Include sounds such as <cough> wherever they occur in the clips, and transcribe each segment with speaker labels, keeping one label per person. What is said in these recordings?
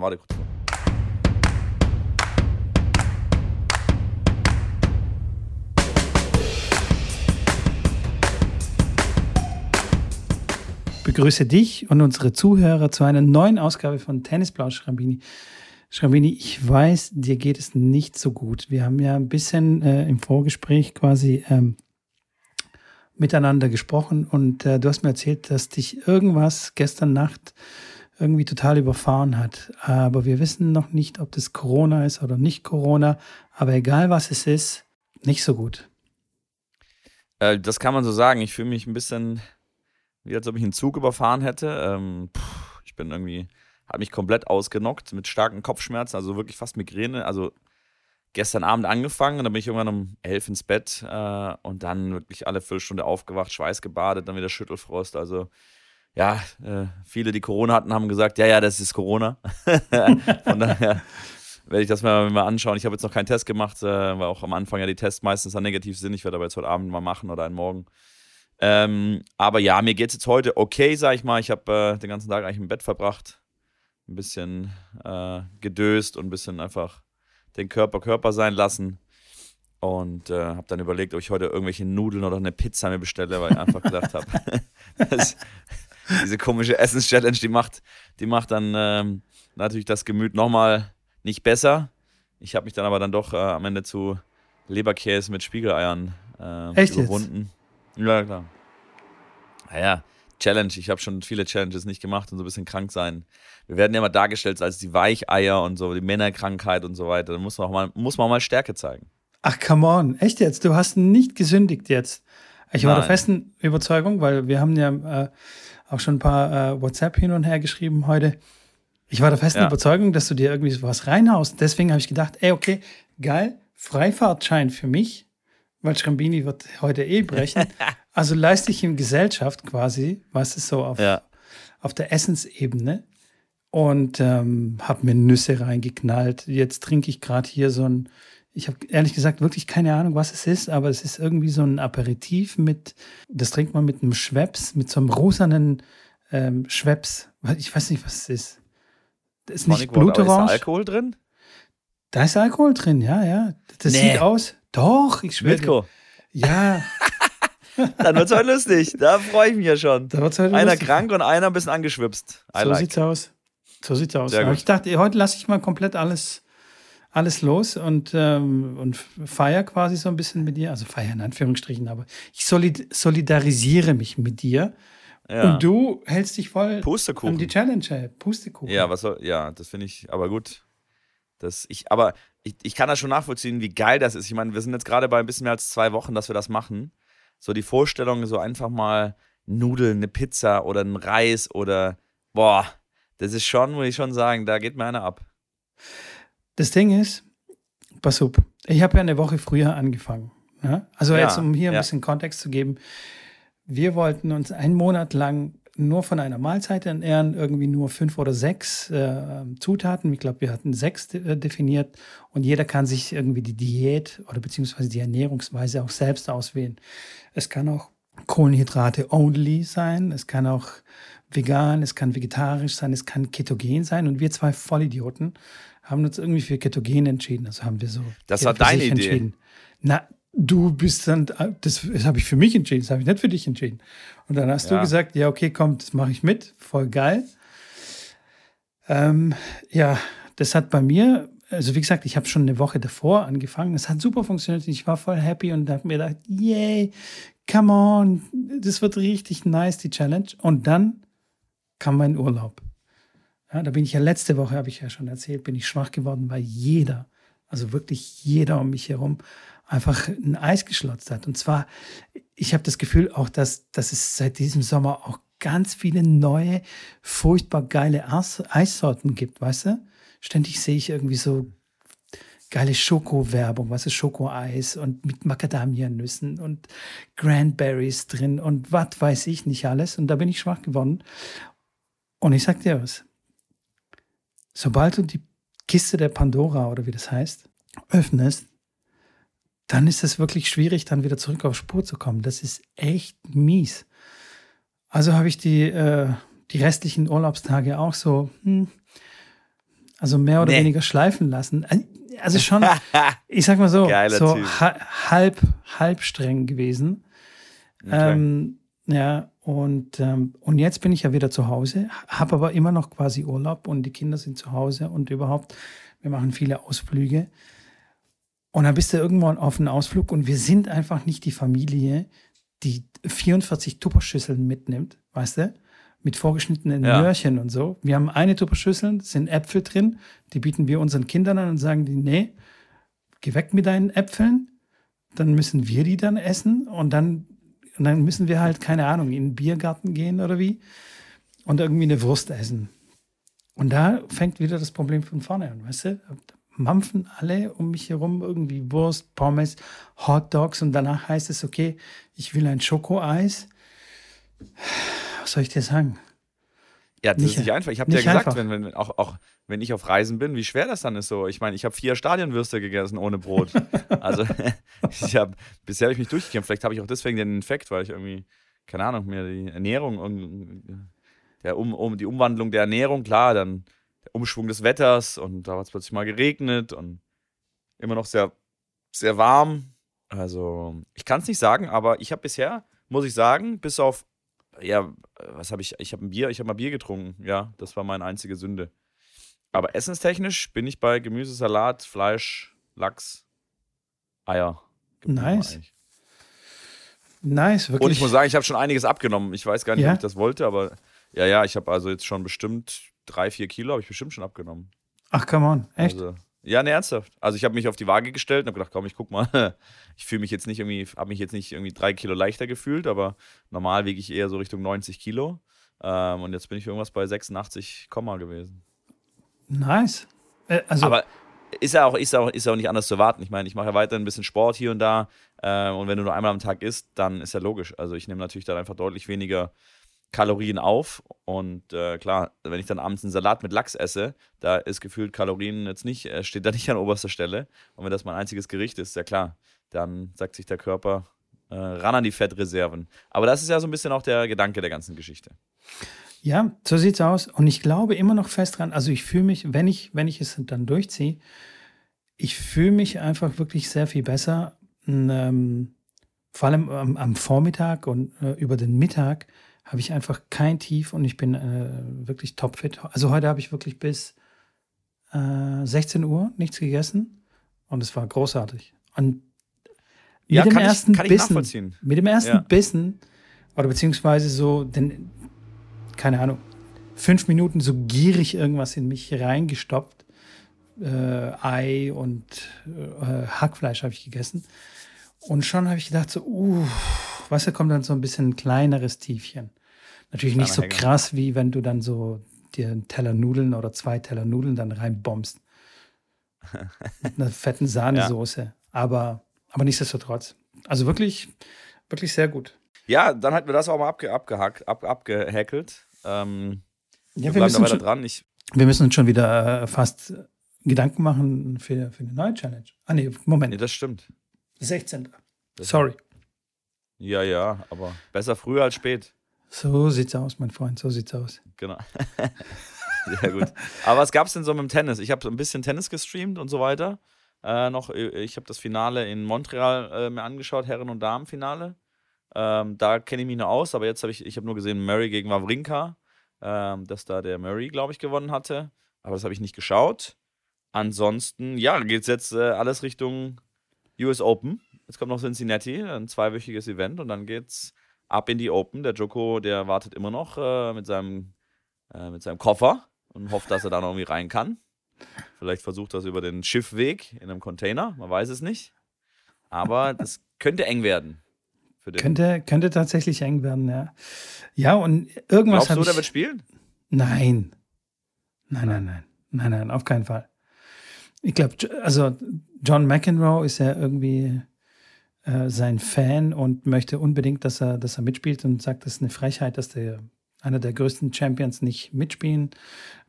Speaker 1: warte kurz.
Speaker 2: begrüße dich und unsere Zuhörer zu einer neuen Ausgabe von Tennisblau Schrambini. Schrambini, ich weiß, dir geht es nicht so gut. Wir haben ja ein bisschen äh, im Vorgespräch quasi ähm, miteinander gesprochen und äh, du hast mir erzählt, dass dich irgendwas gestern Nacht irgendwie total überfahren hat. Aber wir wissen noch nicht, ob das Corona ist oder nicht Corona. Aber egal was es ist, nicht so gut.
Speaker 1: Äh, das kann man so sagen. Ich fühle mich ein bisschen wie als ob ich einen Zug überfahren hätte. Ähm, pff, ich bin irgendwie, hat mich komplett ausgenockt mit starken Kopfschmerzen, also wirklich fast Migräne. Also gestern Abend angefangen und dann bin ich irgendwann um elf ins Bett äh, und dann wirklich alle Viertelstunde aufgewacht, Schweiß gebadet, dann wieder Schüttelfrost. Also ja, äh, viele, die Corona hatten, haben gesagt, ja, ja, das ist Corona. <laughs> Von daher werde ich das mal, mal anschauen. Ich habe jetzt noch keinen Test gemacht, äh, weil auch am Anfang ja die Tests meistens dann negativ sind. Ich werde aber jetzt heute Abend mal machen oder einen Morgen. Ähm, aber ja, mir geht es jetzt heute okay, sag ich mal. Ich habe äh, den ganzen Tag eigentlich im Bett verbracht. Ein bisschen äh, gedöst und ein bisschen einfach den Körper Körper sein lassen. Und äh, habe dann überlegt, ob ich heute irgendwelche Nudeln oder eine Pizza mir bestelle, weil ich einfach gedacht habe, <laughs> diese komische Essens-Challenge, die macht, die macht dann ähm, natürlich das Gemüt nochmal nicht besser. Ich habe mich dann aber dann doch äh, am Ende zu Leberkäse mit Spiegeleiern äh,
Speaker 2: Echt
Speaker 1: überwunden.
Speaker 2: Jetzt?
Speaker 1: Ja, klar. Naja, Challenge. Ich habe schon viele Challenges nicht gemacht und so ein bisschen krank sein. Wir werden ja immer dargestellt als die Weicheier und so, die Männerkrankheit und so weiter. Da muss man auch mal, muss man auch mal Stärke zeigen.
Speaker 2: Ach, come on. Echt jetzt? Du hast nicht gesündigt jetzt. Ich war Nein. der festen Überzeugung, weil wir haben ja äh, auch schon ein paar äh, WhatsApp hin und her geschrieben heute. Ich war der festen ja. Überzeugung, dass du dir irgendwie was reinhaust. Deswegen habe ich gedacht, ey, okay, geil, Freifahrtschein für mich weil Schrambini wird heute eh brechen. <laughs> also leiste ich ihm Gesellschaft quasi, was ist so auf, ja. auf der Essensebene und ähm, habe mir Nüsse reingeknallt. Jetzt trinke ich gerade hier so ein, ich habe ehrlich gesagt wirklich keine Ahnung, was es ist, aber es ist irgendwie so ein Aperitif mit, das trinkt man mit einem Schweppes, mit so einem rosanen ähm, Schweppes. Ich weiß nicht, was es ist. Das ist nicht Blutorange. Ist
Speaker 1: da Alkohol drin?
Speaker 2: Da ist Alkohol drin, ja, ja. Das nee. sieht aus. Doch, ich schwöre.
Speaker 1: Mitko.
Speaker 2: Ja. <laughs>
Speaker 1: Dann wird es heute lustig. Da freue ich mich ja schon. Da wird's heute einer lustig. krank und einer ein bisschen angeschwipst.
Speaker 2: I so like. sieht's aus. So sieht's aus. Ich dachte, heute lasse ich mal komplett alles, alles los und, ähm, und feier quasi so ein bisschen mit dir. Also feier in Anführungsstrichen, aber ich solid solidarisiere mich mit dir. Ja. Und du hältst dich voll
Speaker 1: Pustekuchen.
Speaker 2: an die Challenge, Pustekuchen.
Speaker 1: Ja, was soll, ja, das finde ich, aber gut. Das, ich, aber ich, ich kann das schon nachvollziehen, wie geil das ist. Ich meine, wir sind jetzt gerade bei ein bisschen mehr als zwei Wochen, dass wir das machen. So die Vorstellung, so einfach mal Nudeln, eine Pizza oder ein Reis oder boah, das ist schon, muss ich schon sagen, da geht mir einer ab.
Speaker 2: Das Ding ist, pass auf, ich habe ja eine Woche früher angefangen. Ja? Also ja, jetzt, um hier ein ja. bisschen Kontext zu geben, wir wollten uns einen Monat lang nur von einer Mahlzeit ernähren, irgendwie nur fünf oder sechs äh, Zutaten. Ich glaube, wir hatten sechs äh, definiert und jeder kann sich irgendwie die Diät oder beziehungsweise die Ernährungsweise auch selbst auswählen. Es kann auch Kohlenhydrate only sein, es kann auch vegan, es kann vegetarisch sein, es kann ketogen sein und wir zwei Vollidioten haben uns irgendwie für ketogen entschieden. Also haben wir so.
Speaker 1: Das war deine Idee. Entschieden.
Speaker 2: Na, du bist dann, das, das habe ich für mich entschieden, das habe ich nicht für dich entschieden. Und dann hast ja. du gesagt, ja, okay, komm, das mache ich mit, voll geil. Ähm, ja, das hat bei mir, also wie gesagt, ich habe schon eine Woche davor angefangen. Es hat super funktioniert. Ich war voll happy und habe mir gedacht, yay, come on, das wird richtig nice, die Challenge. Und dann kam mein Urlaub. Ja, da bin ich ja letzte Woche, habe ich ja schon erzählt, bin ich schwach geworden, weil jeder, also wirklich jeder um mich herum einfach ein Eis geschlotzt hat. Und zwar, ich habe das Gefühl auch, dass, dass es seit diesem Sommer auch ganz viele neue, furchtbar geile Eis Eissorten gibt, weißt du? Ständig sehe ich irgendwie so geile Schoko-Werbung, was ist Schokoeis und mit Macadamia-Nüssen und Cranberries drin und was weiß ich nicht alles. Und da bin ich schwach geworden. Und ich sag dir was. Sobald du die Kiste der Pandora oder wie das heißt, öffnest, dann ist es wirklich schwierig, dann wieder zurück auf Spur zu kommen. Das ist echt mies. Also habe ich die, äh, die restlichen Urlaubstage auch so hm, Also mehr oder
Speaker 1: Nee.
Speaker 2: weniger schleifen lassen. Also schon, <laughs> ich sag mal so,
Speaker 1: Geiler
Speaker 2: so ha halb, halb streng gewesen. Ähm, ja, und, ähm, und jetzt bin ich ja wieder zu Hause, habe aber immer noch quasi Urlaub und die Kinder sind zu Hause und überhaupt, wir machen viele Ausflüge. Und dann bist du irgendwann auf einem Ausflug und wir sind einfach nicht die Familie, die 44 Tupperschüsseln mitnimmt, weißt du? Mit vorgeschnittenen
Speaker 1: Ja.
Speaker 2: Möhrchen und so. Wir haben eine Tupperschüssel, sind Äpfel drin, die bieten wir unseren Kindern an und sagen die, nee, geh weg mit deinen Äpfeln, dann müssen wir die dann essen und dann, und dann müssen wir halt, keine Ahnung, in den Biergarten gehen oder wie und irgendwie eine Wurst essen. Und da fängt wieder das Problem von vorne an, weißt du? Mampfen alle um mich herum irgendwie Wurst, Pommes, Hot Dogs und danach heißt es, okay, ich will ein Schokoeis. Was soll ich dir sagen?
Speaker 1: Ja, das
Speaker 2: Nicht-
Speaker 1: ist nicht einfach. Ich habe dir ja gesagt,
Speaker 2: einfach.
Speaker 1: wenn, wenn, auch, auch wenn ich auf Reisen bin, wie schwer das dann ist so. Ich meine, ich habe vier Stadionwürste gegessen ohne Brot. <laughs> also <laughs> ich habe bisher habe ich mich durchgekämpft. Vielleicht habe ich auch deswegen den Infekt, weil ich irgendwie, keine Ahnung, mir die Ernährung, der um, um, die Umwandlung der Ernährung, klar, dann der Umschwung des Wetters und da hat es plötzlich mal geregnet und immer noch sehr, sehr warm. Also ich kann es nicht sagen, aber ich habe bisher, muss ich sagen, bis auf ja, was habe ich? Ich habe ein Bier, ich habe mal Bier getrunken. Ja, das war meine einzige Sünde. Aber essenstechnisch bin ich bei Gemüse, Salat, Fleisch, Lachs, Eier.
Speaker 2: Nice. Nice, wirklich.
Speaker 1: Und ich muss sagen, ich habe schon einiges abgenommen. Ich weiß gar nicht,
Speaker 2: Ja?
Speaker 1: ob ich das wollte, aber ja, ja, ich habe also jetzt schon bestimmt drei, vier Kilo, habe ich bestimmt schon abgenommen.
Speaker 2: Ach, come on, echt?
Speaker 1: Also, ja, ne, ernsthaft. Also ich habe mich auf die Waage gestellt und habe gedacht, komm, ich guck mal. <laughs> Ich fühle mich jetzt nicht irgendwie, habe mich jetzt nicht irgendwie drei Kilo leichter gefühlt, aber normal wiege ich eher so Richtung 90 Kilo. Ähm, und jetzt bin ich irgendwas bei 86, Komma gewesen.
Speaker 2: nice. Äh, also,
Speaker 1: Aber ist ja auch, ist ja auch, ist ja auch nicht anders zu erwarten. Ich meine, ich mache ja weiter ein bisschen Sport hier und da. Ähm, und wenn du nur einmal am Tag isst, dann ist ja logisch. Also ich nehme natürlich dann einfach deutlich weniger Kalorien auf. Und äh, klar, wenn ich dann abends einen Salat mit Lachs esse, da ist gefühlt Kalorien jetzt nicht, äh, steht da <laughs> nicht an oberster Stelle. Und wenn das mein einziges Gericht ist, ja klar, dann sagt sich der Körper äh, ran an die Fettreserven. Aber das ist ja so ein bisschen auch der Gedanke der ganzen Geschichte.
Speaker 2: Ja, so sieht's aus. Und ich glaube immer noch fest dran. Also ich fühle mich, wenn ich, wenn ich es dann durchziehe, ich fühle mich einfach wirklich sehr viel besser. Ähm, vor allem am, am Vormittag und äh, über den Mittag habe ich einfach kein Tief und ich bin äh, wirklich topfit. Also heute habe ich wirklich bis äh, 16 Uhr nichts gegessen und es war großartig. Und mit
Speaker 1: Ja,
Speaker 2: dem ersten
Speaker 1: ich
Speaker 2: Bissen, mit dem ersten
Speaker 1: Ja.
Speaker 2: Bissen oder beziehungsweise so den, keine Ahnung, fünf Minuten so gierig irgendwas in mich reingestopft. Äh, Ei und äh, Hackfleisch habe ich gegessen. Und schon habe ich gedacht, so, uh, was da kommt dann so ein bisschen ein kleineres Tiefchen. Natürlich nicht so krass, wie wenn du dann so dir einen Teller Nudeln oder zwei Teller Nudeln dann reinbombst. Mit einer fetten <laughs> Sahnesoße. Aber, aber nichtsdestotrotz. Also wirklich, wirklich sehr gut.
Speaker 1: Ja, dann hatten wir das auch mal abge abgehackt, ab abgehäkelt. Ähm,
Speaker 2: Ja,
Speaker 1: wir
Speaker 2: wir
Speaker 1: bleiben da weiter
Speaker 2: schon,
Speaker 1: dran. Ich,
Speaker 2: wir müssen uns schon wieder äh, fast Gedanken machen für, für eine neue Challenge. Ah, nee, Moment.
Speaker 1: nee, das stimmt.
Speaker 2: 16.
Speaker 1: Das-
Speaker 2: Sorry.
Speaker 1: Ja, ja, aber besser früh als spät.
Speaker 2: So sieht's aus, mein Freund. So sieht's aus.
Speaker 1: Genau. <laughs> Sehr gut. Aber was gab es denn so mit dem Tennis? Ich habe ein bisschen Tennis gestreamt und so weiter. Äh, noch, ich habe das Finale in Montreal äh, mir angeschaut, Herren- und Damenfinale. Ähm, da kenne ich mich nur aus, aber jetzt habe ich, ich habe nur gesehen, Murray gegen Wawrinka, ähm, dass da der Murray, glaube ich, gewonnen hatte. Aber das habe ich nicht geschaut. Ansonsten, ja, geht es jetzt äh, alles Richtung US Open. Jetzt kommt noch Cincinnati, ein zweiwöchiges Event und dann geht's ab in die Open. Der Joko, der wartet immer noch äh, mit, seinem, äh, mit seinem Koffer und hofft, dass er da noch irgendwie rein kann. Vielleicht versucht das über den Schiffweg in einem Container, man weiß es nicht. Aber <laughs> das könnte eng werden. Für den.
Speaker 2: Könnte, könnte tatsächlich eng werden, ja. Ja, und irgendwas
Speaker 1: Glaubst du, der
Speaker 2: ich.
Speaker 1: wird spielen?
Speaker 2: Nein. Nein, nein, nein. Nein, nein, auf keinen Fall. Ich glaube, also John McEnroe ist ja irgendwie äh, sein Fan und möchte unbedingt, dass er, dass er mitspielt und sagt, das ist eine Frechheit, dass der einer der größten Champions nicht mitspielen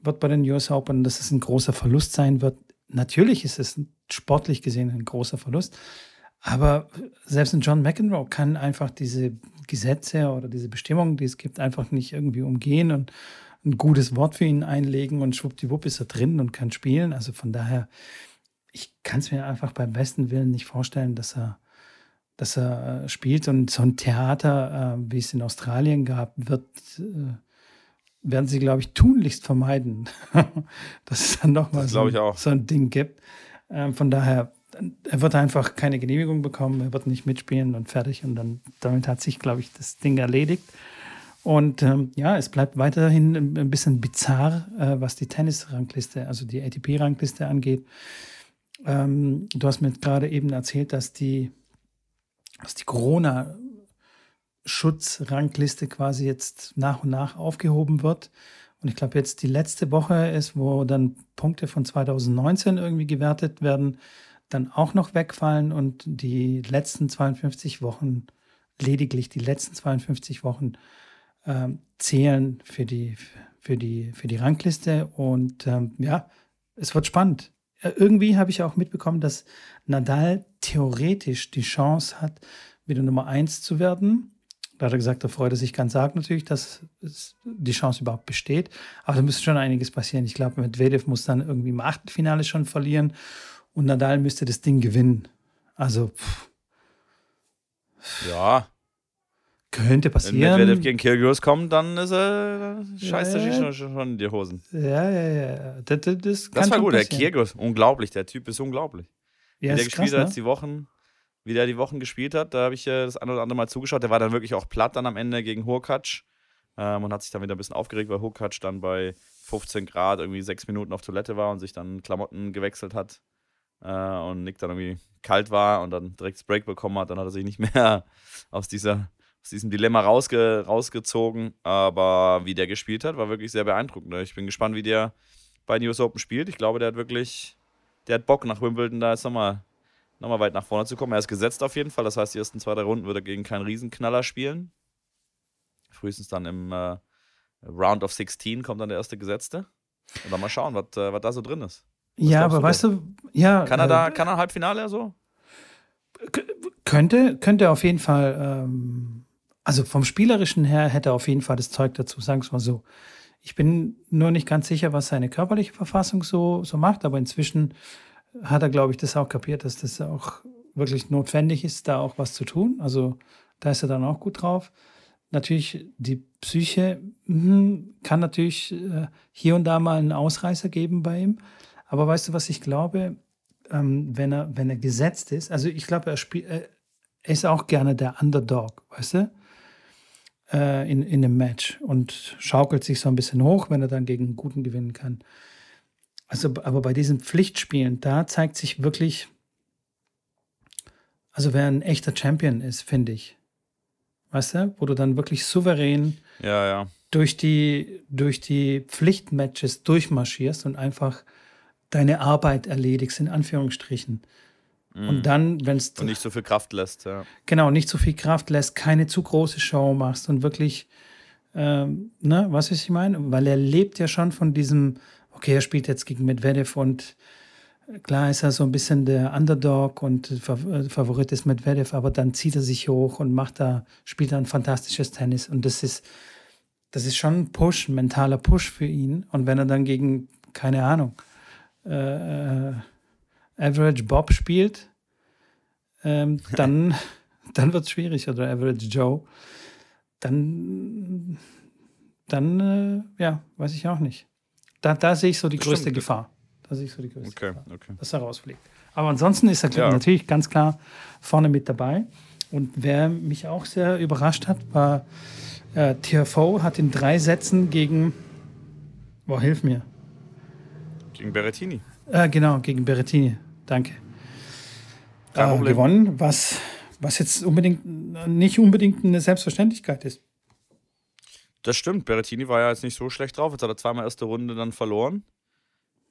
Speaker 2: wird bei den US Open, dass es ein großer Verlust sein wird. Natürlich ist es sportlich gesehen ein großer Verlust, aber selbst ein John McEnroe kann einfach diese Gesetze oder diese Bestimmungen, die es gibt, einfach nicht irgendwie umgehen und ein gutes Wort für ihn einlegen und schwuppdiwupp ist er drin und kann spielen. Also von daher, ich kann es mir einfach beim besten Willen nicht vorstellen, dass er, dass er äh, spielt. Und so ein Theater, äh, wie es in Australien gab, wird, äh, werden sie, glaube ich, tunlichst vermeiden, <laughs> dass es dann nochmal so, so, ein Ding gibt. Ähm, von daher, er wird einfach keine Genehmigung bekommen, er wird nicht mitspielen und fertig. Und dann damit hat sich, glaube ich, das Ding erledigt. Und ähm, ja, es bleibt weiterhin ein bisschen bizarr, äh, was die Tennis-Rangliste, also die ATP-Rangliste angeht. Ähm, du hast mir gerade eben erzählt, dass die, dass die Corona-Schutzrangliste quasi jetzt nach und nach aufgehoben wird. Und ich glaube, jetzt die letzte Woche ist, wo dann Punkte von 2019 irgendwie gewertet werden, dann auch noch wegfallen und die letzten 52 Wochen, lediglich die letzten 52 Wochen äh, zählen für die, für, die, für die Rangliste. Und ähm, ja, es wird spannend. Äh, irgendwie habe ich auch mitbekommen, dass Nadal theoretisch die Chance hat, wieder Nummer 1 zu werden. Da hat er gesagt, da freut er sich ganz arg natürlich, dass die Chance überhaupt besteht. Aber da müsste schon einiges passieren. Ich glaube, Medvedev muss dann irgendwie im Achtelfinale schon verlieren und Nadal müsste das Ding gewinnen. Also, pff.
Speaker 1: ja,
Speaker 2: könnte passieren. Wenn
Speaker 1: Medvedev gegen Kyrgios kommt, dann ist er, scheißt er sich schon, schon in die Hosen.
Speaker 2: Ja, ja, ja. Das, das, das,
Speaker 1: das war gut, der Kyrgios, unglaublich, der Typ ist unglaublich. Ja, wie der gespielt krass, hat, ne? die Wochen, wie der die Wochen gespielt hat, da habe ich äh, das eine oder andere Mal zugeschaut. Der war dann wirklich auch platt dann am Ende gegen Hurkacz ähm, und hat sich dann wieder ein bisschen aufgeregt, weil Hurkacz dann bei 15 Grad irgendwie sechs Minuten auf Toilette war und sich dann Klamotten gewechselt hat äh, und Nick dann irgendwie kalt war und dann direkt das Break bekommen hat. Dann hat er sich nicht mehr <laughs> aus dieser aus diesem Dilemma rausge rausgezogen. Aber wie der gespielt hat, war wirklich sehr beeindruckend. Ich bin gespannt, wie der bei News Open spielt. Ich glaube, der hat wirklich, der hat Bock nach Wimbledon da jetzt nochmal noch mal weit nach vorne zu kommen. Er ist gesetzt auf jeden Fall. Das heißt, die ersten zwei, drei Runden wird er gegen keinen Riesenknaller spielen. Frühestens dann im äh, Round of 16 kommt dann der erste Gesetzte. Und dann mal schauen, was, äh, was da so drin ist.
Speaker 2: Was ja, aber du weißt du, ja.
Speaker 1: Kann er da, äh, kann er Halbfinale so?
Speaker 2: Könnte, könnte auf jeden Fall ähm, also vom Spielerischen her hätte er auf jeden Fall das Zeug dazu, sagen wir es mal so. Ich bin nur nicht ganz sicher, was seine körperliche Verfassung so, so macht, aber inzwischen hat er, glaube ich, das auch kapiert, dass das auch wirklich notwendig ist, da auch was zu tun. Also da ist er dann auch gut drauf. Natürlich, die Psyche mh, kann natürlich äh, hier und da mal einen Ausreißer geben bei ihm. Aber weißt du, was ich glaube? Ähm, wenn, er, wenn er gesetzt ist, also ich glaube, er, spielt, äh, er ist auch gerne der Underdog, weißt du? Äh, in, in einem Match und schaukelt sich so ein bisschen hoch, wenn er dann gegen einen Guten gewinnen kann. Also, aber bei diesen Pflichtspielen, da zeigt sich wirklich, also wer ein echter Champion ist, finde ich. Weißt du, wo du dann wirklich souverän
Speaker 1: ja, ja.
Speaker 2: durch die, durch die Pflichtmatches durchmarschierst und einfach deine Arbeit erledigst, in Anführungsstrichen. Und mhm. dann, wenn es.
Speaker 1: Und nicht so viel Kraft lässt, ja.
Speaker 2: Genau, nicht so viel Kraft lässt, keine zu große Show machst und wirklich, ähm, ne, was ich meine? Weil er lebt ja schon von diesem, okay, er spielt jetzt gegen Medvedev und klar ist er so ein bisschen der Underdog und äh, Favorit ist Medvedev, aber dann zieht er sich hoch und macht da, spielt da ein fantastisches Tennis. Und das ist, das ist schon ein Push, ein mentaler Push für ihn. Und wenn er dann gegen, keine Ahnung, äh, äh Average Bob spielt, ähm, <laughs> dann, dann wird es schwierig. Oder Average Joe. Dann, dann äh, ja, weiß ich auch nicht. Da, da sehe ich so die das größte. Gefahr. Da sehe ich so die größte
Speaker 1: okay,
Speaker 2: Gefahr,
Speaker 1: okay.
Speaker 2: dass er rausfliegt. Aber ansonsten ist er ja. natürlich ganz klar vorne mit dabei. Und wer mich auch sehr überrascht hat, war äh, TFO, hat in drei Sätzen gegen, boah, hilf mir.
Speaker 1: Gegen Berrettini.
Speaker 2: Äh, genau, gegen Berrettini. Danke. Äh, gewonnen, was, was jetzt unbedingt nicht unbedingt eine Selbstverständlichkeit ist.
Speaker 1: Das stimmt. Berrettini war ja jetzt nicht so schlecht drauf. Jetzt hat er zweimal erste Runde dann verloren.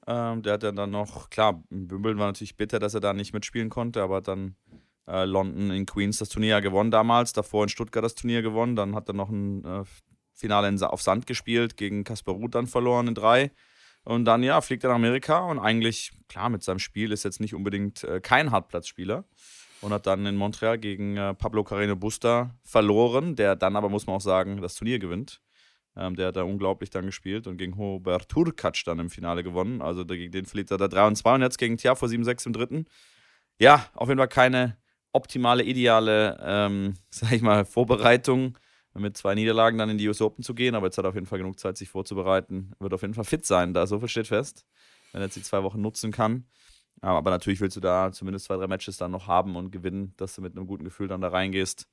Speaker 1: Ähm, der hat ja dann noch, klar, Wimbledon war natürlich bitter, dass er da nicht mitspielen konnte, aber dann äh, London in Queens das Turnier ja gewonnen damals, davor in Stuttgart das Turnier gewonnen, dann hat er noch ein äh, Finale in, auf Sand gespielt, gegen Kasper Ruth dann verloren in drei. Und dann, ja, fliegt er nach Amerika und eigentlich, klar, mit seinem Spiel ist jetzt nicht unbedingt äh, kein Hartplatzspieler. Und hat dann in Montreal gegen äh, Pablo Carreno Busta verloren, der dann aber, muss man auch sagen, das Turnier gewinnt. Ähm, der hat da unglaublich dann gespielt und gegen Hubert Turkac dann im Finale gewonnen. Also gegen den verliert er da 3 und 2 und jetzt gegen Tiafo 7-6 im dritten. Ja, auf jeden Fall keine optimale, ideale, ähm, <laughs> sag ich mal, Vorbereitung mit zwei Niederlagen dann in die US Open zu gehen, aber jetzt hat er auf jeden Fall genug Zeit, sich vorzubereiten. Wird auf jeden Fall fit sein, da so viel steht fest, wenn er jetzt die zwei Wochen nutzen kann. Aber natürlich willst du da zumindest zwei, drei Matches dann noch haben und gewinnen, dass du mit einem guten Gefühl dann da reingehst.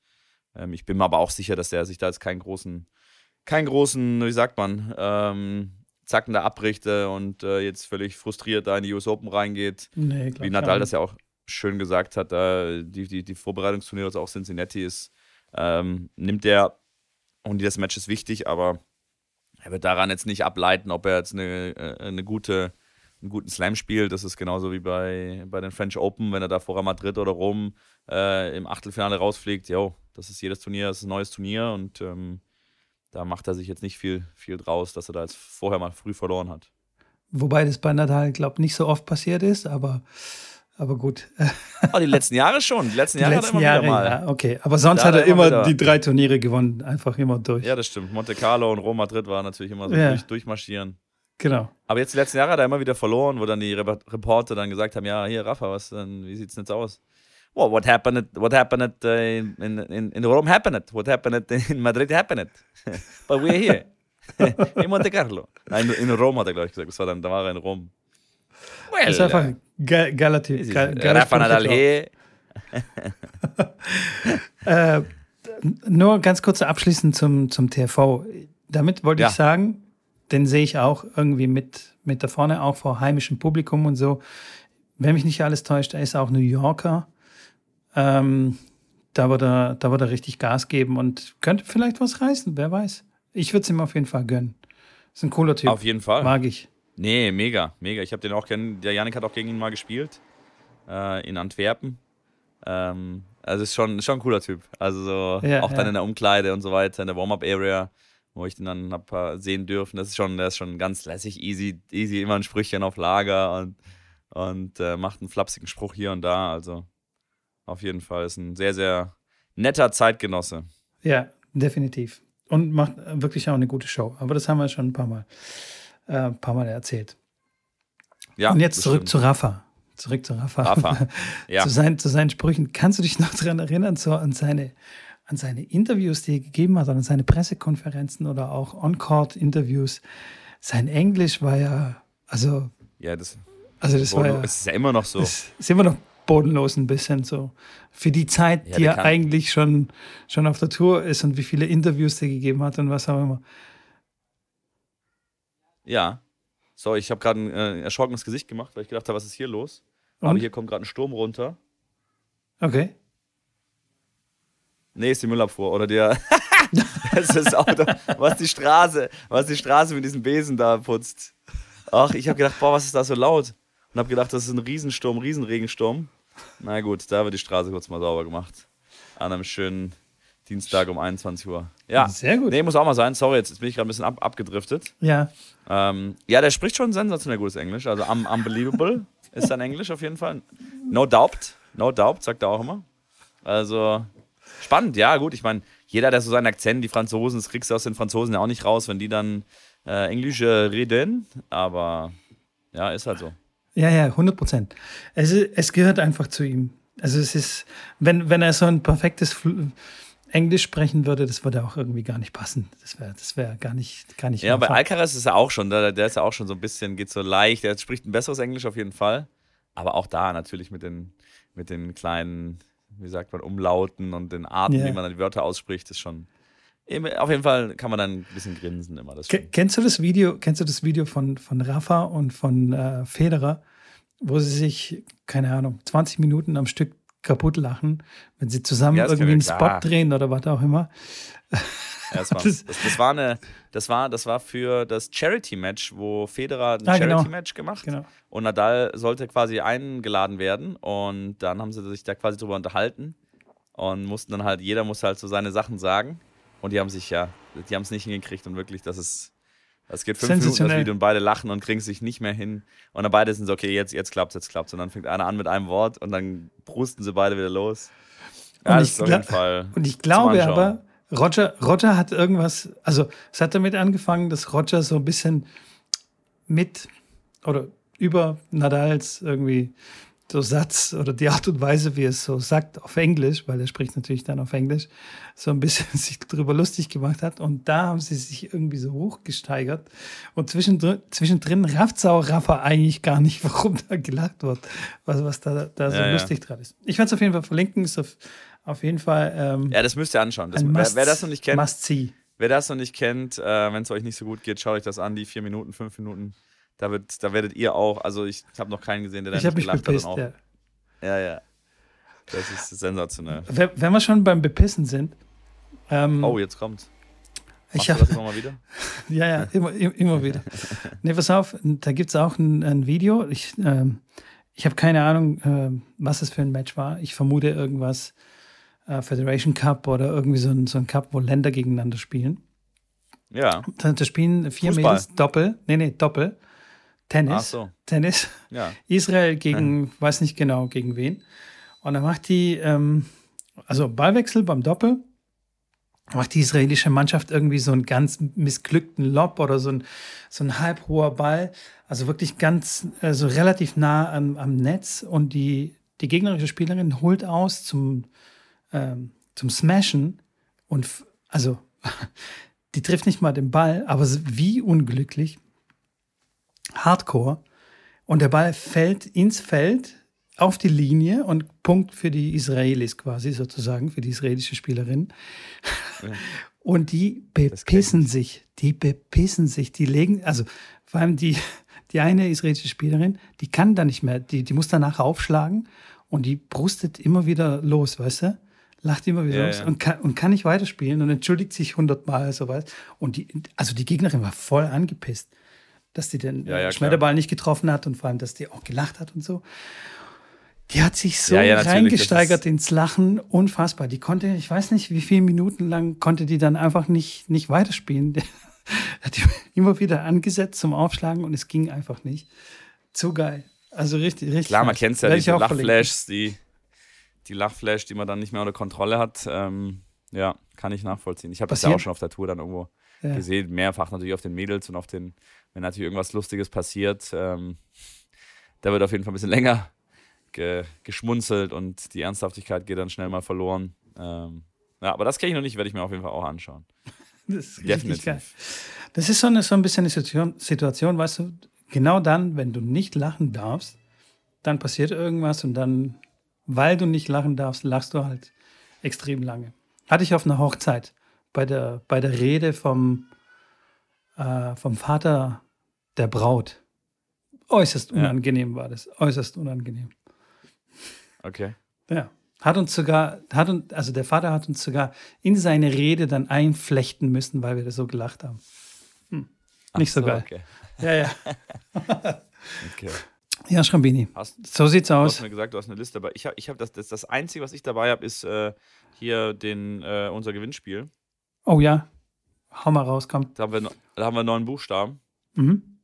Speaker 1: Ähm, ich bin mir aber auch sicher, dass der sich da jetzt keinen großen, keinen großen, wie sagt man, ähm, Zacken da abbrichte und äh, jetzt völlig frustriert da in die US Open reingeht. Nee, wie Nadal das ja auch schön gesagt hat, da die, die, die Vorbereitungsturniere, also auch Cincinnati ist, ähm, nimmt der und das Match ist wichtig, aber er wird daran jetzt nicht ableiten, ob er jetzt eine, äh, eine gute, einen guten Slam spielt. Das ist genauso wie bei, bei den French Open, wenn er da vor Madrid oder Rom äh, im Achtelfinale rausfliegt. Jo, das ist jedes Turnier, das ist ein neues Turnier und ähm, da macht er sich jetzt nicht viel, viel draus, dass er da jetzt vorher mal früh verloren hat.
Speaker 2: Wobei das bei Nadal, glaube ich, nicht so oft passiert ist, aber aber gut.
Speaker 1: Oh, <laughs> die letzten Jahre schon. Die letzten Jahre, die letzten Jahre immer wieder mal.
Speaker 2: Ja, okay. Aber sonst hat er immer, immer die drei Turniere gewonnen. Einfach immer durch.
Speaker 1: Ja, das stimmt. Monte Carlo und Rom Madrid waren natürlich immer so ja. durch, durchmarschieren.
Speaker 2: Genau.
Speaker 1: Aber jetzt die letzten Jahre hat er immer wieder verloren, wo dann die Reporter dann gesagt haben: Ja, hier, Rafa, was denn, wie sieht's denn jetzt aus? Well, what happened? What happened uh, in, in, in Rome happened? What happened <laughs> in Madrid happened? <laughs> But we're here. in Monte Carlo. Nein, in Rom hat er, glaube ich, gesagt. Das war dann, da war er in Rom.
Speaker 2: Das ist einfach ge relativ. Ge
Speaker 1: Rafa Nadal <laughs>
Speaker 2: äh, Nur ganz kurz abschließend zum, zum TV. Damit wollte ja. ich sagen, den sehe ich auch irgendwie mit, mit da vorne, auch vor heimischem Publikum und so. Wenn mich nicht alles täuscht, er ist auch New Yorker. Ähm, da wird, er, da wird er richtig Gas geben und könnte vielleicht was reißen, wer weiß. Ich würde es ihm auf jeden Fall gönnen. Ist ein cooler Typ.
Speaker 1: Auf jeden Fall.
Speaker 2: Mag ich.
Speaker 1: Nee, mega, mega. Ich habe den auch kennen. Der Janik hat auch gegen ihn mal gespielt. Äh, in Antwerpen. Ähm, also ist schon, schon ein cooler Typ. Also so, ja, auch ja. dann in der Umkleide und so weiter, in der Warm-Up-Area, wo ich den dann hab äh, sehen dürfen. Das ist schon, der ist schon ganz lässig, easy, easy, immer ein Sprüchchen auf Lager und, und äh, macht einen flapsigen Spruch hier und da. Also auf jeden Fall ist ein sehr, sehr netter Zeitgenosse.
Speaker 2: Ja, definitiv. Und macht wirklich auch eine gute Show. Aber das haben wir schon ein paar Mal äh, ein paar Mal erzählt. Ja, Und jetzt zurück stimmt. zu Rafa. Zurück zu Rafa.
Speaker 1: Rafa. <laughs> Ja.
Speaker 2: zu, seinen, zu seinen Sprüchen. Kannst du dich noch daran erinnern, so an seine, an seine Interviews, die er gegeben hat, an seine Pressekonferenzen oder auch On-Court-Interviews? Sein Englisch war ja, also.
Speaker 1: Ja, das,
Speaker 2: also das war ja,
Speaker 1: ist ja immer noch so.
Speaker 2: Es ist immer noch bodenlos ein bisschen so. Für die Zeit, ja, die er eigentlich schon, schon auf der Tour ist und wie viele Interviews er gegeben hat und was auch immer.
Speaker 1: Ja. Sorry, ich habe gerade ein äh, erschrockenes Gesicht gemacht, weil ich gedacht habe, was ist hier los? Und? Aber hier kommt gerade ein Sturm runter.
Speaker 2: Okay.
Speaker 1: Nee, ist die Müllabfuhr. Oder der. <laughs> das ist das Auto, was die Straße, was die Straße mit diesem Besen da putzt. Ach, ich habe gedacht, boah, was ist da so laut? Und habe gedacht, das ist ein Riesensturm, Riesenregensturm. Na gut, da wird die Straße kurz mal sauber gemacht. An einem schönen Dienstag um 21 Uhr. Ja,
Speaker 2: sehr gut.
Speaker 1: Nee, muss auch mal sein. Sorry, jetzt bin ich gerade ein bisschen ab, abgedriftet.
Speaker 2: Ja.
Speaker 1: Ähm, ja, der spricht schon sensationell gutes Englisch. Also um, unbelievable <laughs> ist sein Englisch auf jeden Fall. No doubt. No doubt, sagt er auch immer. Also spannend, ja, gut. Ich meine, jeder, der so seinen Akzent, die Franzosen, das kriegst du aus den Franzosen ja auch nicht raus, wenn die dann äh, Englisch äh, reden. Aber ja, ist halt so.
Speaker 2: Ja, ja, 100 Prozent. Es, es gehört einfach zu ihm. Also es ist, wenn, wenn er so ein perfektes Englisch sprechen würde, das würde auch irgendwie gar nicht passen. Das wäre das wär gar nicht, gar nicht.
Speaker 1: Ja, bei Alcaraz ist er auch schon, der, der ist ja auch schon so ein bisschen, geht so leicht, der spricht ein besseres Englisch auf jeden Fall. Aber auch da natürlich mit den, mit den kleinen, wie sagt man, Umlauten und den Arten, yeah. wie man dann die Wörter ausspricht, ist schon. Auf jeden Fall kann man dann ein bisschen grinsen immer. Das
Speaker 2: kennst du das Video, kennst du das Video von, von Rafa und von äh, Federer, wo sie sich, keine Ahnung, 20 Minuten am Stück kaputt lachen, wenn sie zusammen ja, irgendwie einen Spot drehen oder was auch immer.
Speaker 1: Ja, das, <laughs> war, das, das, war eine, das war, das war für das Charity-Match, wo Federer ein ah, genau. Charity-Match genau. gemacht genau. und Nadal sollte quasi eingeladen werden und dann haben sie sich da quasi drüber unterhalten und mussten dann halt, jeder muss halt so seine Sachen sagen und die haben sich ja, die haben es nicht hingekriegt und wirklich, das ist es geht fünf Minuten das Video und beide lachen und kriegen sich nicht mehr hin. Und dann beide sind so, okay, jetzt, jetzt klappt's, jetzt klappt's. Und dann fängt einer an mit einem Wort und dann brusten sie beide wieder los.
Speaker 2: Ja, und, ich, auf jeden Fall und ich glaube aber, Roger, Roger hat irgendwas, also es hat damit angefangen, dass Roger so ein bisschen mit oder über Nadals irgendwie so Satz oder die Art und Weise, wie er es so sagt auf Englisch, weil er spricht natürlich dann auf Englisch, so ein bisschen <laughs> sich darüber lustig gemacht hat. Und da haben sie sich irgendwie so hochgesteigert. Und zwischendrin, zwischendrin rafft auch Rafa eigentlich gar nicht, <laughs> warum da gelacht wird, was, was da, da so
Speaker 1: Ja, ja.
Speaker 2: lustig dran ist. Ich werde es auf jeden Fall verlinken, ist auf, auf jeden Fall ähm,
Speaker 1: Ja, das müsst ihr anschauen. Das,
Speaker 2: ein
Speaker 1: wer,
Speaker 2: Must,
Speaker 1: wer das noch nicht kennt,
Speaker 2: Must see.
Speaker 1: wer das noch nicht kennt, äh, wenn es euch nicht so gut geht, schaut euch das an, die vier Minuten, fünf Minuten. Da, wird, da werdet ihr auch, also ich habe noch keinen gesehen, der da
Speaker 2: Ich habe
Speaker 1: nicht
Speaker 2: mich
Speaker 1: gelacht hat.
Speaker 2: bepisst,
Speaker 1: und auch,
Speaker 2: ja.
Speaker 1: ja, ja. Das ist sensationell.
Speaker 2: Wenn wenn wir schon beim Bepissen sind, ähm,
Speaker 1: Oh, jetzt kommt's.
Speaker 2: ich
Speaker 1: du
Speaker 2: habe
Speaker 1: das immer mal wieder? <laughs>
Speaker 2: Ja, ja, immer, im- immer wieder. <laughs> Nee, pass auf, da gibt es auch ein, ein Video. Ich, ähm, ich habe keine Ahnung, ähm, was es für ein Match war. Ich vermute irgendwas äh, Federation Cup oder irgendwie so ein, so ein Cup, wo Länder gegeneinander spielen.
Speaker 1: Ja.
Speaker 2: Da, da spielen vier
Speaker 1: Fußball.
Speaker 2: Mädels Doppel, nee, nee, Doppel. Tennis.
Speaker 1: So.
Speaker 2: Tennis.
Speaker 1: Ja.
Speaker 2: Israel gegen, weiß nicht genau gegen wen. Und dann macht die, ähm, also Ballwechsel beim Doppel, macht die israelische Mannschaft irgendwie so einen ganz missglückten Lob oder so ein, so ein halb hoher Ball, also wirklich ganz, also relativ nah am, am Netz und die, die gegnerische Spielerin holt aus zum, ähm, zum Smashen und also <laughs> die trifft nicht mal den Ball, aber wie unglücklich. Hardcore. Und der Ball fällt ins Feld auf die Linie und Punkt für die Israelis quasi sozusagen, für die israelische Spielerin. Und die bepissen sich, die bepissen sich, die legen, also vor allem die, die eine israelische Spielerin, die kann da nicht mehr, die, die muss danach aufschlagen und die brustet immer wieder los, weißt du? Lacht immer wieder
Speaker 1: Ja,
Speaker 2: los
Speaker 1: ja.
Speaker 2: und kann, und kann nicht weiterspielen und entschuldigt sich hundertmal, so was. Und die, also die Gegnerin war voll angepisst, dass die den
Speaker 1: Ja, ja,
Speaker 2: Schmetterball nicht getroffen hat und vor allem, dass die auch gelacht hat und so. Die hat sich so
Speaker 1: Ja,
Speaker 2: reingesteigert ins Lachen, unfassbar. Die konnte, ich weiß nicht, wie viele Minuten lang konnte die dann einfach nicht, nicht weiterspielen. <laughs> Hat die immer wieder angesetzt zum Aufschlagen und es ging einfach nicht. Zu geil. Also richtig, richtig.
Speaker 1: Klar, man kennt ja diese. Lachflashs, die, die Lachflash, die man dann nicht mehr unter Kontrolle hat. Ähm, ja, kann ich nachvollziehen. Ich habe das ja auch schon auf der Tour dann irgendwo
Speaker 2: Ja.
Speaker 1: gesehen, mehrfach natürlich auf den Mädels und auf den, wenn natürlich irgendwas Lustiges passiert, ähm, da wird auf jeden Fall ein bisschen länger ge, geschmunzelt und die Ernsthaftigkeit geht dann schnell mal verloren. Ähm, ja, aber das kenne ich noch nicht, werde ich mir auf jeden Fall auch anschauen. <laughs>
Speaker 2: Das ist
Speaker 1: Definitiv.
Speaker 2: geil. Das ist so, eine, so ein bisschen eine Situation, Situation, weißt du, genau dann, wenn du nicht lachen darfst, dann passiert irgendwas und dann, weil du nicht lachen darfst, lachst du halt extrem lange. Hatte ich auf einer Hochzeit bei der, bei der Rede vom, äh, vom Vater der Braut. Äußerst
Speaker 1: Ja.
Speaker 2: unangenehm war das. Äußerst unangenehm.
Speaker 1: Okay.
Speaker 2: Ja. Hat uns sogar, hat uns, also der Vater hat uns sogar in seine Rede dann einflechten müssen, weil wir da so gelacht haben.
Speaker 1: Ach
Speaker 2: Nicht so geil.
Speaker 1: Okay.
Speaker 2: Ja, ja. <laughs>
Speaker 1: okay.
Speaker 2: Ja, Schrambini.
Speaker 1: Hast,
Speaker 2: So sieht's
Speaker 1: Du hast
Speaker 2: aus.
Speaker 1: mir gesagt, du hast eine Liste dabei. Ich habe ich hab das, das, das Einzige, was ich dabei habe, ist äh, hier den, äh, unser Gewinnspiel.
Speaker 2: Oh ja. Hau mal raus, komm.
Speaker 1: Da haben wir, da haben wir neun Buchstaben.
Speaker 2: Mhm.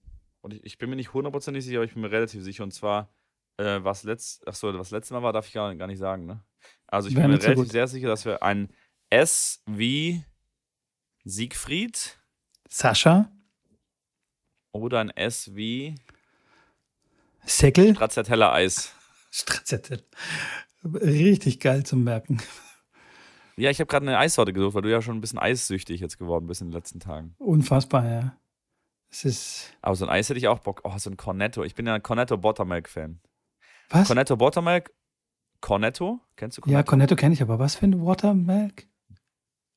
Speaker 1: Und ich, ich bin mir nicht hundertprozentig sicher, aber ich bin mir relativ sicher. Und zwar, äh, was, letzt, ach so, was letztes Mal war, darf ich gar, gar nicht sagen. Ne? Also ich
Speaker 2: Wär
Speaker 1: bin mir
Speaker 2: so
Speaker 1: relativ sehr sicher, dass wir ein S wie Siegfried
Speaker 2: Sascha,
Speaker 1: oder ein S wie
Speaker 2: Säckel,
Speaker 1: Stracciatella-Eis. <laughs>
Speaker 2: Stracciatella. Richtig geil zum Merken.
Speaker 1: Ja, ich habe gerade eine Eissorte gesucht, weil du ja schon ein bisschen eissüchtig jetzt geworden bist in den letzten Tagen.
Speaker 2: Unfassbar, ja. Es ist.
Speaker 1: Aber so ein Eis hätte ich auch Bock. Oh, so ein Cornetto. Ich bin ja ein Cornetto Buttermilk-Fan.
Speaker 2: Was?
Speaker 1: Cornetto Buttermilk. Cornetto? Kennst du Cornetto?
Speaker 2: ja, Cornetto kenne ich, aber was für ein Watermilk?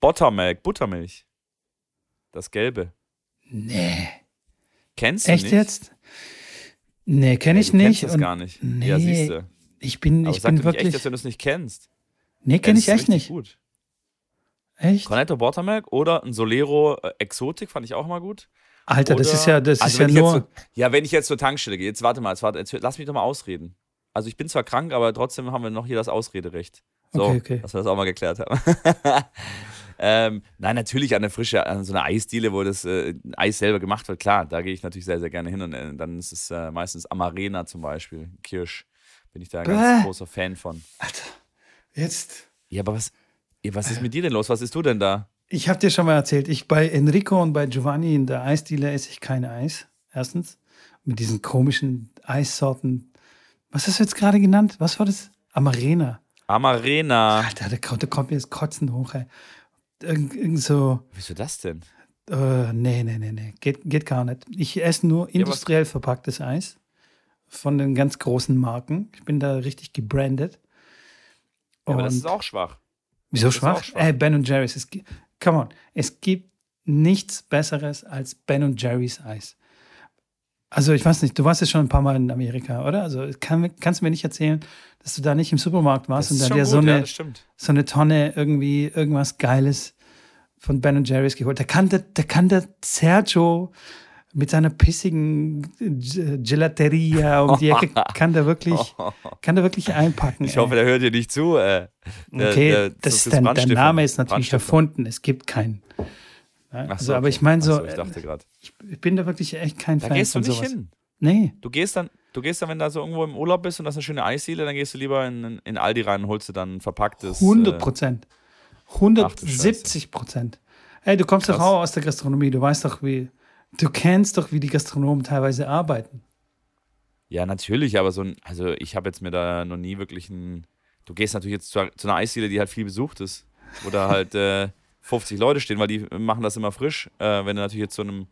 Speaker 1: Buttermilk, Buttermilch. Das Gelbe.
Speaker 2: Nee.
Speaker 1: Kennst du
Speaker 2: Echt
Speaker 1: nicht?
Speaker 2: jetzt? Nee, kenne
Speaker 1: Ja,
Speaker 2: ich
Speaker 1: du
Speaker 2: nicht.
Speaker 1: Kennst das gar nicht.
Speaker 2: Nee,
Speaker 1: Ja, siehst du.
Speaker 2: ich bin,
Speaker 1: Aber
Speaker 2: ich
Speaker 1: sag
Speaker 2: bin
Speaker 1: nicht echt,
Speaker 2: wirklich.
Speaker 1: dass wenn du es nicht kennst.
Speaker 2: nee, kenne ich
Speaker 1: Das
Speaker 2: echt nicht.
Speaker 1: Gut.
Speaker 2: Echt?
Speaker 1: Cornetto Buttermilk oder ein Solero äh, Exotik fand ich auch mal gut.
Speaker 2: Alter, das
Speaker 1: Oder-
Speaker 2: ist ja, das
Speaker 1: Also
Speaker 2: ist ja nur.
Speaker 1: so, ja, wenn ich jetzt zur Tankstelle gehe, jetzt warte mal, jetzt warte, jetzt, lass mich doch mal ausreden. Also ich bin zwar krank, aber trotzdem haben wir noch hier das Ausrederecht. So,
Speaker 2: Okay, okay.
Speaker 1: dass wir das auch mal geklärt haben. <laughs> ähm, nein, natürlich an eine frische, an so eine Eisdiele, wo das äh, Eis selber gemacht wird, klar, da gehe ich natürlich sehr, sehr gerne hin und äh, dann ist es äh, meistens Amarena zum Beispiel, Kirsch, bin ich da ein ganz großer Fan von.
Speaker 2: Alter, jetzt.
Speaker 1: Ja, aber was, ja, was ist mit dir denn los? Was isst du denn da?
Speaker 2: Ich habe dir schon mal erzählt, ich bei Enrico und bei Giovanni in der Eisdiele esse ich kein Eis. Erstens. Mit diesen komischen Eissorten. Was hast du jetzt gerade genannt? Was war das? Amarena.
Speaker 1: Amarena.
Speaker 2: Alter, da kommt, da kommt mir das Kotzen hoch, ey. Irgend, irgend so.
Speaker 1: Wieso das denn?
Speaker 2: Äh, nee, nee, nee, nee. Geht, geht gar nicht. Ich esse nur industriell verpacktes Eis von den ganz großen Marken. Ich bin da richtig gebrandet.
Speaker 1: Ja, aber das ist auch schwach.
Speaker 2: Wieso schwach? schwach? Ey, Ben und Jerry's. Es, come on. Es gibt nichts Besseres als Ben und Jerry's Eis. Also ich weiß nicht, du warst jetzt schon ein paar Mal in Amerika, oder? Also kann, kannst du mir nicht erzählen, dass du da nicht im Supermarkt warst und da dir so, eine, ja, so eine Tonne irgendwie irgendwas Geiles von Ben Jerry's geholt. Da kann der, da kann der Sergio mit seiner pissigen Gelateria um die Ecke <laughs> kann der wirklich, kann der wirklich einpacken.
Speaker 1: Ich hoffe, der hört dir nicht zu. Äh.
Speaker 2: Der, okay, der, das, das, der, der Name ist natürlich erfunden. Es gibt keinen. Ja, also, so, aber ich meine so,
Speaker 1: ich dachte gerade.
Speaker 2: Ich, ich, bin da wirklich echt kein
Speaker 1: da
Speaker 2: Fan
Speaker 1: gehst
Speaker 2: von
Speaker 1: du nicht
Speaker 2: sowas.
Speaker 1: hin.
Speaker 2: Nee.
Speaker 1: Du gehst dann, du gehst dann, wenn du so irgendwo im Urlaub bist und das ist eine schöne Eisdiele, dann gehst du lieber in, in Aldi rein und holst du dann verpacktes.
Speaker 2: 100 Prozent. Äh, 170 Prozent. Ey, du kommst Krass. doch auch aus der Gastronomie. Du weißt doch, wie, du kennst doch, wie die Gastronomen teilweise arbeiten.
Speaker 1: Ja, natürlich, aber so ein, also ich habe jetzt mir da noch nie wirklich ein, du gehst natürlich jetzt zu, zu einer Eisdiele, die halt viel besucht ist, wo da halt äh, <laughs> 50 Leute stehen, weil die machen das immer frisch. Äh, wenn du natürlich jetzt zu einem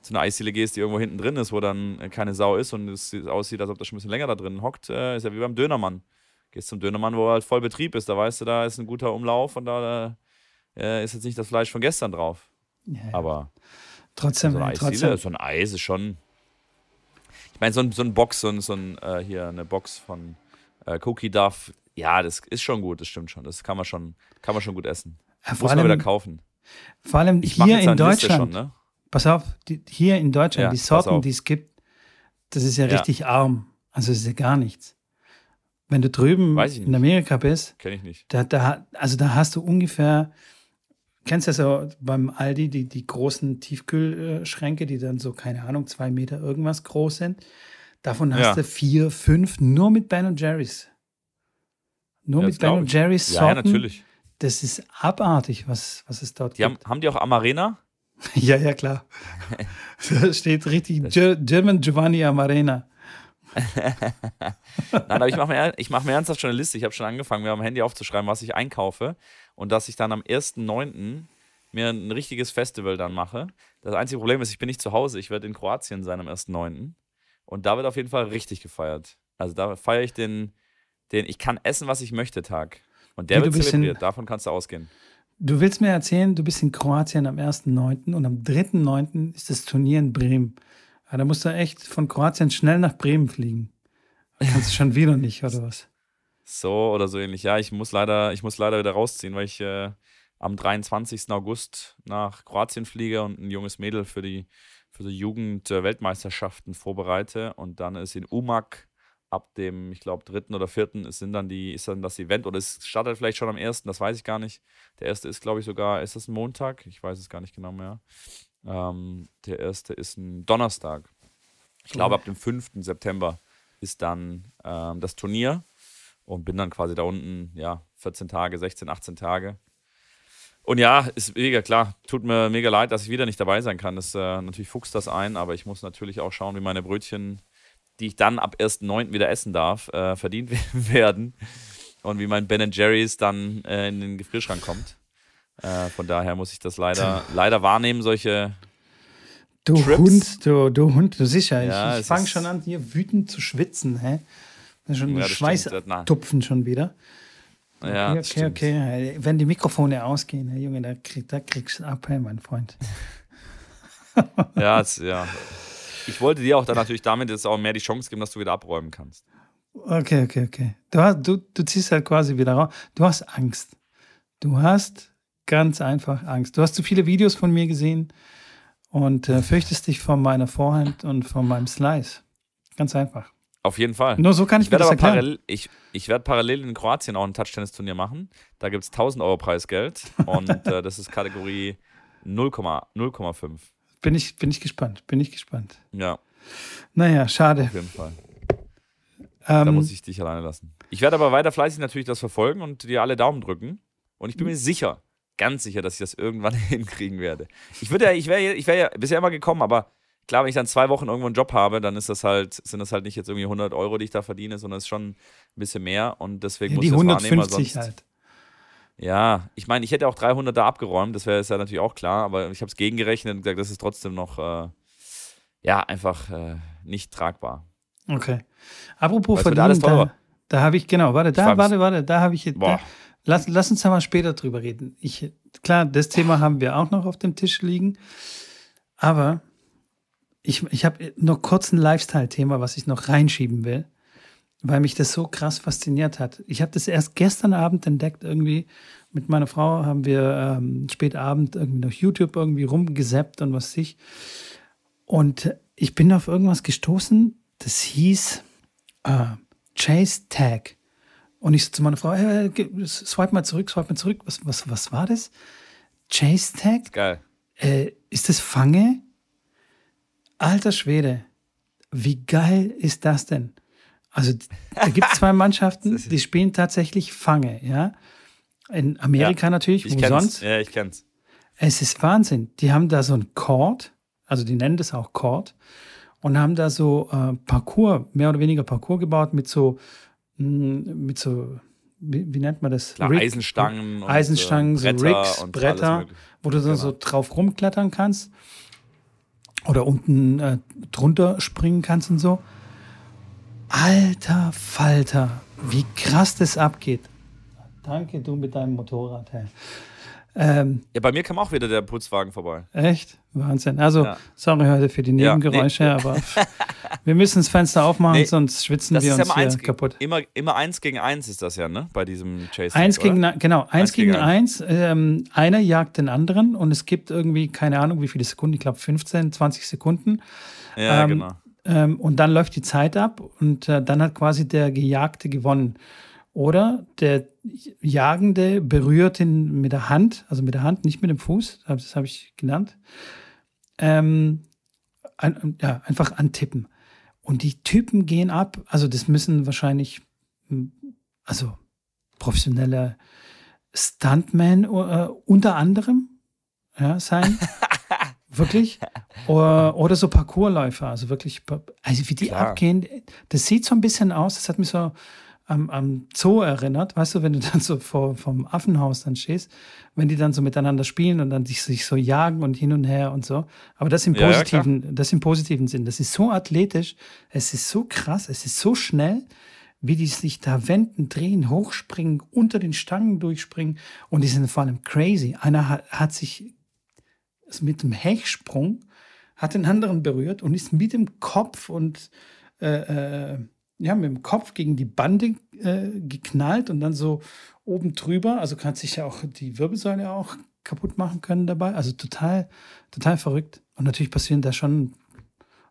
Speaker 1: zu einer Eisdiele gehst, die irgendwo hinten drin ist, wo dann keine Sau ist und es aussieht, als ob das schon ein bisschen länger da drin hockt, äh, ist ja wie beim Dönermann. Gehst zum Dönermann, wo halt voll Betrieb ist, da weißt du, da ist ein guter Umlauf und da äh, ist jetzt nicht das Fleisch von gestern drauf. Ja, ja.
Speaker 2: Trotzdem,
Speaker 1: so, eine
Speaker 2: trotzdem.
Speaker 1: so ein Eis ist schon. Ich meine, so ein, so ein Box, so ein, so ein äh, hier eine Box von äh, Cookie Duff, ja, das ist schon gut, das stimmt schon. Das kann man schon, kann man schon gut essen. Ja, Muss allem, man wieder kaufen.
Speaker 2: Vor allem ich hier in Deutschland. Schon, ne? Pass auf, die, hier in Deutschland, ja, die Sorten, die es gibt, das ist ja, ja, richtig arm. Also es ist ja gar nichts. Wenn du drüben in Amerika bist,
Speaker 1: Kenn ich nicht.
Speaker 2: Da, da, also da hast du ungefähr, kennst das ja beim Aldi, die, die großen Tiefkühlschränke, die dann so, keine Ahnung, zwei Meter irgendwas groß sind. Davon hast ja. du vier, fünf nur mit Ben Jerry's. Nur mit Ben Jerry's Sorten. Ja,
Speaker 1: natürlich.
Speaker 2: Das ist abartig, was, was es dort
Speaker 1: die gibt. Haben, haben die auch Amarena? <laughs>
Speaker 2: ja, ja, klar. <laughs> da steht richtig German Giovanni Amarena. <laughs>
Speaker 1: Nein, aber ich mache mir, mach mir ernsthaft schon eine Liste. Ich habe schon angefangen, mir am Handy aufzuschreiben, was ich einkaufe. Und dass ich dann am 1.9. mir ein richtiges Festival dann mache. Das einzige Problem ist, ich bin nicht zu Hause. Ich werde in Kroatien sein am 1.9. Und da wird auf jeden Fall richtig gefeiert. Also da feiere ich den, den Ich kann essen, was ich möchte Tag. Und der Wie, wird zelebriert. In, Davon kannst du ausgehen.
Speaker 2: Du willst mir erzählen, du bist in Kroatien am 1.9. und am 3.9. ist das Turnier in Bremen. Ja, da musst du echt von Kroatien schnell nach Bremen fliegen. Kannst du schon wieder nicht, oder was?
Speaker 1: So oder so ähnlich. Ja, ich muss leider, ich muss leider wieder rausziehen, weil ich äh, am 23. August nach Kroatien fliege und ein junges Mädel für die, für die Jugend-Weltmeisterschaften vorbereite. Und dann ist in Umag ab dem, ich glaube, dritten oder vierten ist, sind dann die, ist dann das Event oder es startet vielleicht schon am ersten, das weiß ich gar nicht. Der erste ist, glaube ich, sogar, ist das ein Montag? Ich weiß es gar nicht genau mehr. Ähm, der erste ist ein Donnerstag. Ich glaube, ab dem 5. September ist dann ähm, das Turnier und bin dann quasi da unten, ja, 14 Tage, 16, 18 Tage. Und ja, ist mega klar. Tut mir mega leid, dass ich wieder nicht dabei sein kann. Das äh, natürlich fuchst das ein, aber ich muss natürlich auch schauen, wie meine Brötchen die ich dann ab 1.9. wieder essen darf, äh, verdient <laughs> werden. Und wie mein Ben Jerry's dann äh, in den Gefrierschrank kommt. Äh, von daher muss ich das leider, leider wahrnehmen, solche.
Speaker 2: Du Trips. Hund, du, du Hund, du sicher. Ja, ich, ich fange schon an, hier wütend zu schwitzen, hä? Schon ja, Schweißtupfen schon wieder.
Speaker 1: Ja,
Speaker 2: okay, okay, okay. Wenn die Mikrofone ausgehen, Herr Junge, da, krieg, da kriegst du ab, hey, mein Freund. <laughs>
Speaker 1: ja, ja ich wollte dir auch dann natürlich damit jetzt auch mehr die Chance geben, dass du wieder abräumen kannst.
Speaker 2: Okay, okay, okay. Du, hast, du, du ziehst halt quasi wieder raus. Du hast Angst. Du hast ganz einfach Angst. Du hast zu viele Videos von mir gesehen und äh, fürchtest dich vor meiner Vorhand und vor meinem Slice. Ganz einfach.
Speaker 1: Auf jeden Fall.
Speaker 2: Nur so kann ich, ich mir das erklären.
Speaker 1: Parallel, ich, ich werde parallel in Kroatien auch ein Touchtennis-Turnier machen. Da gibt es 1000 Euro Preisgeld <laughs> und äh, das ist Kategorie 0,5.
Speaker 2: Bin ich, bin ich gespannt. Bin ich gespannt.
Speaker 1: Ja.
Speaker 2: Naja, schade.
Speaker 1: Auf jeden Fall. Ähm, da muss ich dich alleine lassen. Ich werde aber weiter fleißig natürlich das verfolgen und dir alle Daumen drücken. Und ich bin mir sicher, ganz sicher, dass ich das irgendwann <laughs> hinkriegen werde. Ich würde ja, ich wäre ich wär ja bisher immer gekommen, aber klar, wenn ich dann zwei Wochen irgendwo einen Job habe, dann ist das halt, sind das halt nicht jetzt irgendwie 100 Euro, die ich da verdiene, sondern es ist schon ein bisschen mehr und deswegen
Speaker 2: Ja,
Speaker 1: muss ich das wahrnehmen, weil
Speaker 2: 150
Speaker 1: sonst,
Speaker 2: halt.
Speaker 1: Ja, ich meine, ich hätte auch 300 da abgeräumt, das wäre ja natürlich auch klar, aber ich habe es gegengerechnet und gesagt, das ist trotzdem noch, äh, ja, einfach äh, nicht tragbar.
Speaker 2: Okay. Apropos
Speaker 1: Weil
Speaker 2: verdienen, da, da habe ich, genau, warte, da, warte, warte, da habe ich, da, lass, lass uns da mal später drüber reden. Ich, klar, das Thema haben wir auch noch auf dem Tisch liegen, aber ich, ich habe noch kurz ein Lifestyle-Thema, was ich noch reinschieben will, weil mich das so krass fasziniert hat. Ich habe das erst gestern Abend entdeckt, irgendwie mit meiner Frau haben wir ähm, spät Abend irgendwie noch YouTube irgendwie rumgesappt und was weiß ich. Und ich bin auf irgendwas gestoßen, das hieß äh, Chase Tag. Und ich so zu meiner Frau, hey, swipe mal zurück, swipe mal zurück. Was, was, was war das? Chase Tag?
Speaker 1: Geil.
Speaker 2: Äh, ist das Fange? Alter Schwede, wie geil ist das denn? Also, da gibt es zwei <laughs> Mannschaften, die spielen tatsächlich Fange, ja. In Amerika natürlich,
Speaker 1: Ich
Speaker 2: wo
Speaker 1: kenn's.
Speaker 2: sonst?
Speaker 1: Ja, ich kenn's.
Speaker 2: Es ist Wahnsinn. Die haben da so ein Court, also die nennen das auch Court, und haben da so äh, Parcours, mehr oder weniger Parcours gebaut mit so, mh, mit so, wie, wie nennt man das?
Speaker 1: Klar,
Speaker 2: Rig-
Speaker 1: Eisenstangen. und,
Speaker 2: Eisenstangen,
Speaker 1: äh,
Speaker 2: so
Speaker 1: Bretter
Speaker 2: Rigs,
Speaker 1: und
Speaker 2: Bretter, wo du dann
Speaker 1: Genau.
Speaker 2: so drauf rumklettern kannst oder unten äh, drunter springen kannst und so. Alter Falter, wie krass das abgeht. Danke, du mit deinem Motorrad. Hey. Ähm,
Speaker 1: Ja, bei mir kam auch wieder der Putzwagen vorbei.
Speaker 2: echt? Wahnsinn. Also,
Speaker 1: Ja.
Speaker 2: sorry heute für die
Speaker 1: Ja,
Speaker 2: Nebengeräusche,
Speaker 1: nee.
Speaker 2: aber <laughs> wir müssen das Fenster aufmachen,
Speaker 1: Nee,
Speaker 2: sonst schwitzen
Speaker 1: Das
Speaker 2: wir
Speaker 1: ja
Speaker 2: uns
Speaker 1: immer
Speaker 2: hier
Speaker 1: eins,
Speaker 2: kaputt.
Speaker 1: Immer, immer eins gegen eins ist das ja, ne? Bei diesem Chase.
Speaker 2: Eins
Speaker 1: oder?
Speaker 2: gegen, genau, eins,
Speaker 1: Eins
Speaker 2: gegen
Speaker 1: gegen
Speaker 2: eins. Ähm, einer jagt den anderen und es gibt irgendwie, keine Ahnung, wie viele Sekunden, ich glaube 15, 20 Sekunden.
Speaker 1: Ja,
Speaker 2: ähm,
Speaker 1: genau.
Speaker 2: Ähm, und dann läuft die Zeit ab und äh, dann hat quasi der Gejagte gewonnen. Oder der Jagende berührt ihn mit der Hand, also mit der Hand, nicht mit dem Fuß, das habe ich genannt. Ähm, ein, ja, einfach antippen. Und die Typen gehen ab, also das müssen wahrscheinlich, hm, also professionelle Stuntmen äh, unter anderem ja, sein. <laughs> Wirklich? Oder, oder so Parkourläufer, also wirklich, also wie die
Speaker 1: Klar.
Speaker 2: abgehen, das sieht so ein bisschen aus, das hat mich so am, am Zoo erinnert, weißt du, wenn du <laughs> dann so vor vom Affenhaus dann stehst, wenn die dann so miteinander spielen und dann sich, sich so jagen und hin und her und so. Aber das im
Speaker 1: Ja, ja,
Speaker 2: positiven, das im positiven Sinn. Das ist so athletisch, es ist so krass, es ist so schnell, wie die sich da wenden, drehen, hochspringen, unter den Stangen durchspringen und die sind vor allem crazy. Einer hat, hat sich mit dem Hechsprung hat den anderen berührt und ist mit dem Kopf und äh, äh, ja, mit dem Kopf gegen die Bande äh, geknallt und dann so oben drüber. Also kann sich ja auch die Wirbelsäule auch kaputt machen können dabei. Also total, total verrückt. Und natürlich passieren da schon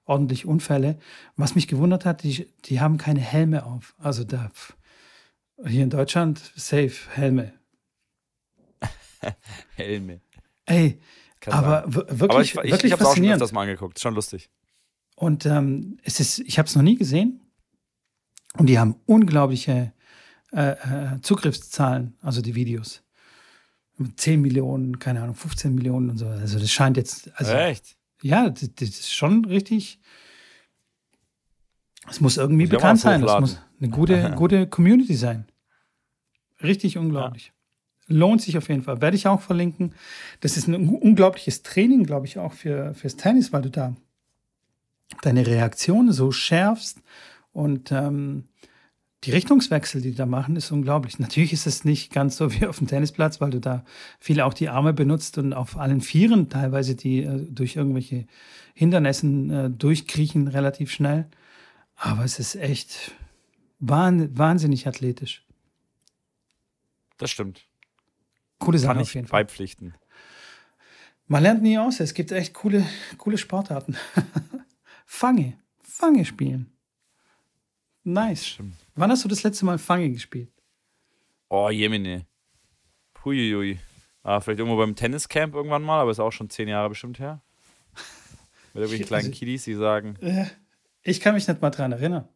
Speaker 2: ordentlich Unfälle. Was mich gewundert hat, die, die haben keine Helme auf. Also da hier in Deutschland safe Helme. <laughs>
Speaker 1: Helme.
Speaker 2: Ey,
Speaker 1: Kann
Speaker 2: aber
Speaker 1: sein.
Speaker 2: w-
Speaker 1: Aber
Speaker 2: wirklich,
Speaker 1: ich, ich,
Speaker 2: wirklich
Speaker 1: ich hab's auch schon
Speaker 2: faszinierend.
Speaker 1: öfters mal angeguckt. Schon lustig.
Speaker 2: Und ähm, es ist, ich habe es noch nie gesehen. Und die haben unglaubliche äh, äh, Zugriffszahlen, also die Videos. 10 Millionen, keine Ahnung, 15 Millionen und so. Also das scheint jetzt, also
Speaker 1: Echt?
Speaker 2: ja, das, das ist schon richtig. Es muss irgendwie
Speaker 1: Muss
Speaker 2: bekannt sein. Es muss eine gute, <laughs> gute Community sein. Richtig unglaublich. Lohnt sich auf jeden Fall. Werde ich auch verlinken. Das ist ein un- unglaubliches Training, glaube ich, auch für, fürs Tennis, weil du da deine Reaktion so schärfst und ähm, die Richtungswechsel, die die da machen, ist unglaublich. <laughs> Natürlich ist es nicht ganz so wie auf dem Tennisplatz, weil du da viel auch die Arme benutzt und auf allen Vieren teilweise, die äh, durch irgendwelche Hindernissen äh, durchkriechen relativ schnell. Aber es ist echt wahn wahnsinnig athletisch.
Speaker 1: Das stimmt.
Speaker 2: Coole Sache
Speaker 1: Kann
Speaker 2: auf
Speaker 1: ich
Speaker 2: jeden Fall.
Speaker 1: beipflichten.
Speaker 2: Man lernt nie aus. Es gibt echt coole, coole Sportarten. <laughs> Fange. Fange spielen. Nice.
Speaker 1: Stimmt.
Speaker 2: Wann hast du das letzte Mal Fange gespielt?
Speaker 1: Oh, Jemine. Puiuiui. Ah, vielleicht irgendwo beim Tenniscamp irgendwann mal, aber ist auch schon zehn Jahre bestimmt her. Mit irgendwelchen
Speaker 2: Shit,
Speaker 1: kleinen
Speaker 2: also-
Speaker 1: Kiddies, die sagen,
Speaker 2: Äh, Ich kann mich nicht mal dran erinnern.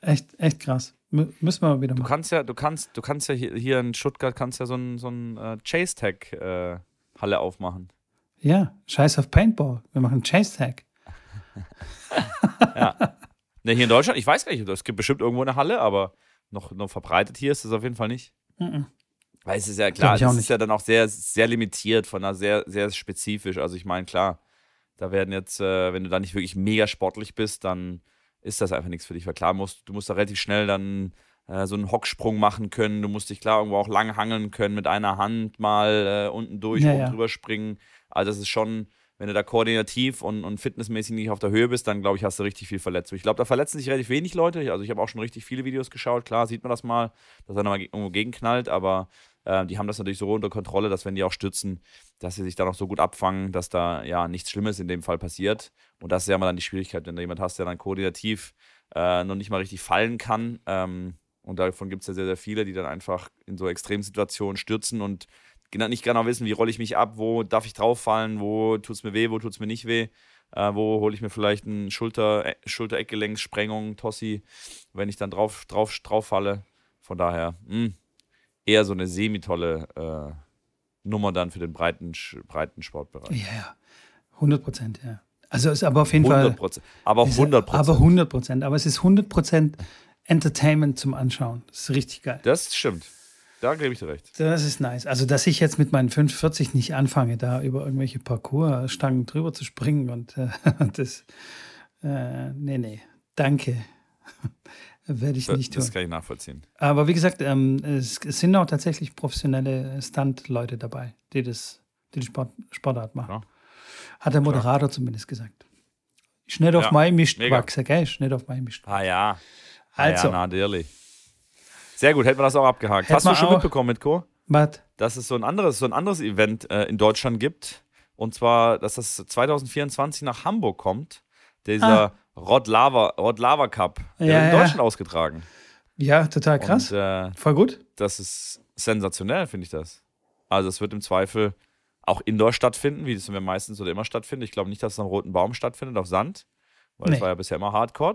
Speaker 2: Echt, echt krass. M müssen wir mal wieder
Speaker 1: Du
Speaker 2: machen.
Speaker 1: kannst ja, du kannst, du kannst ja hier, hier in Stuttgart kannst ja so ein, so ein äh, Chase-Tag-Halle aufmachen.
Speaker 2: Ja, scheiß auf Paintball. Wir machen Chase Tag. <laughs>
Speaker 1: Ne, hier in Deutschland, ich weiß gar nicht, es gibt bestimmt irgendwo eine Halle, aber noch, noch verbreitet hier ist es auf jeden Fall nicht.
Speaker 2: Mhm.
Speaker 1: Weil es ist ja klar, es ist ja dann auch sehr, sehr limitiert, von einer sehr, sehr spezifisch. Also ich meine, klar, da werden jetzt, äh, wenn du da nicht wirklich mega sportlich bist, dann ist das einfach nichts für dich. Weil klar, musst, du musst da relativ schnell dann äh, so einen Hocksprung machen können. Du musst dich klar irgendwo auch lang hangeln können, mit einer Hand mal äh, unten durch,
Speaker 2: Ja,
Speaker 1: oben
Speaker 2: ja.
Speaker 1: drüber springen. Also das ist schon, wenn du da koordinativ und, und fitnessmäßig nicht auf der Höhe bist, dann glaube ich, hast du richtig viel Verletzung. Ich glaube, da verletzen sich relativ wenig Leute. Also ich habe auch schon richtig viele Videos geschaut. Klar, sieht man das mal, dass er nochmal irgendwo gegenknallt, aber äh, die haben das natürlich so unter Kontrolle, dass wenn die auch stützen, dass sie sich da noch so gut abfangen, dass da ja nichts Schlimmes in dem Fall passiert. Und das ist ja immer dann die Schwierigkeit, wenn du jemand hast, der dann koordinativ äh, noch nicht mal richtig fallen kann. Ähm, und davon gibt es ja sehr, sehr viele, die dann einfach in so Extremsituationen stürzen und genau- nicht genau wissen, wie rolle ich mich ab, wo darf ich drauf fallen, wo tut es mir weh, wo tut es mir nicht weh, äh, wo hole ich mir vielleicht eine Schulter, äh, Schulter-Eckgelenkssprengung, Tossi, wenn ich dann drauf, drauf, drauf falle. Von daher, mh, eher so eine semi-tolle äh, Nummer dann für den breiten, breiten Sportbereich.
Speaker 2: Ja, ja. 100 Prozent, ja. Also ist aber auf jeden
Speaker 1: 100
Speaker 2: Fall.
Speaker 1: Prozent. Aber
Speaker 2: ist-
Speaker 1: 100 Prozent.
Speaker 2: Aber 100 Prozent. Aber es ist 100 Prozent Entertainment zum Anschauen. Das ist richtig geil.
Speaker 1: Das stimmt. Da gebe ich dir recht.
Speaker 2: Das ist nice. Also, dass ich jetzt mit meinen 45 nicht anfange, da über irgendwelche Parcoursstangen drüber zu springen und äh, <laughs> das. Äh, nee, nee. Danke. <laughs> Werde ich nicht tun.
Speaker 1: Das kann ich nachvollziehen.
Speaker 2: Aber wie gesagt, ähm, es, es sind auch tatsächlich professionelle Stunt-Leute dabei, die das, die, die Sport, Sportart machen.
Speaker 1: Ja.
Speaker 2: Hat der Moderator zumindest gesagt. Nicht auf
Speaker 1: Ja,
Speaker 2: mein Mist
Speaker 1: mega.
Speaker 2: gewachsen, gell? Nicht auf mein Mist.
Speaker 1: Ah ja.
Speaker 2: Also,
Speaker 1: Ah, ja, natürlich. Sehr gut, hätten wir das auch abgehakt.
Speaker 2: Hätten
Speaker 1: Hast du schon mitbekommen, Mitko,
Speaker 2: was?
Speaker 1: dass es so ein anderes, so ein anderes Event äh, in Deutschland gibt? Und zwar, dass das 2024 nach Hamburg kommt. Dieser Rod Lava, Rod Lava Cup. Der
Speaker 2: Ah. Ja,
Speaker 1: wird in
Speaker 2: ja.
Speaker 1: Deutschland ausgetragen.
Speaker 2: Ja, total krass.
Speaker 1: Und äh,
Speaker 2: Voll gut.
Speaker 1: das ist sensationell, finde ich das. Also es wird im Zweifel auch indoor stattfinden, wie es ja meistens oder immer stattfindet. Ich glaube nicht, dass es am Roten Baum stattfindet, auf Sand, weil
Speaker 2: Nee.
Speaker 1: das war ja bisher immer Hardcore.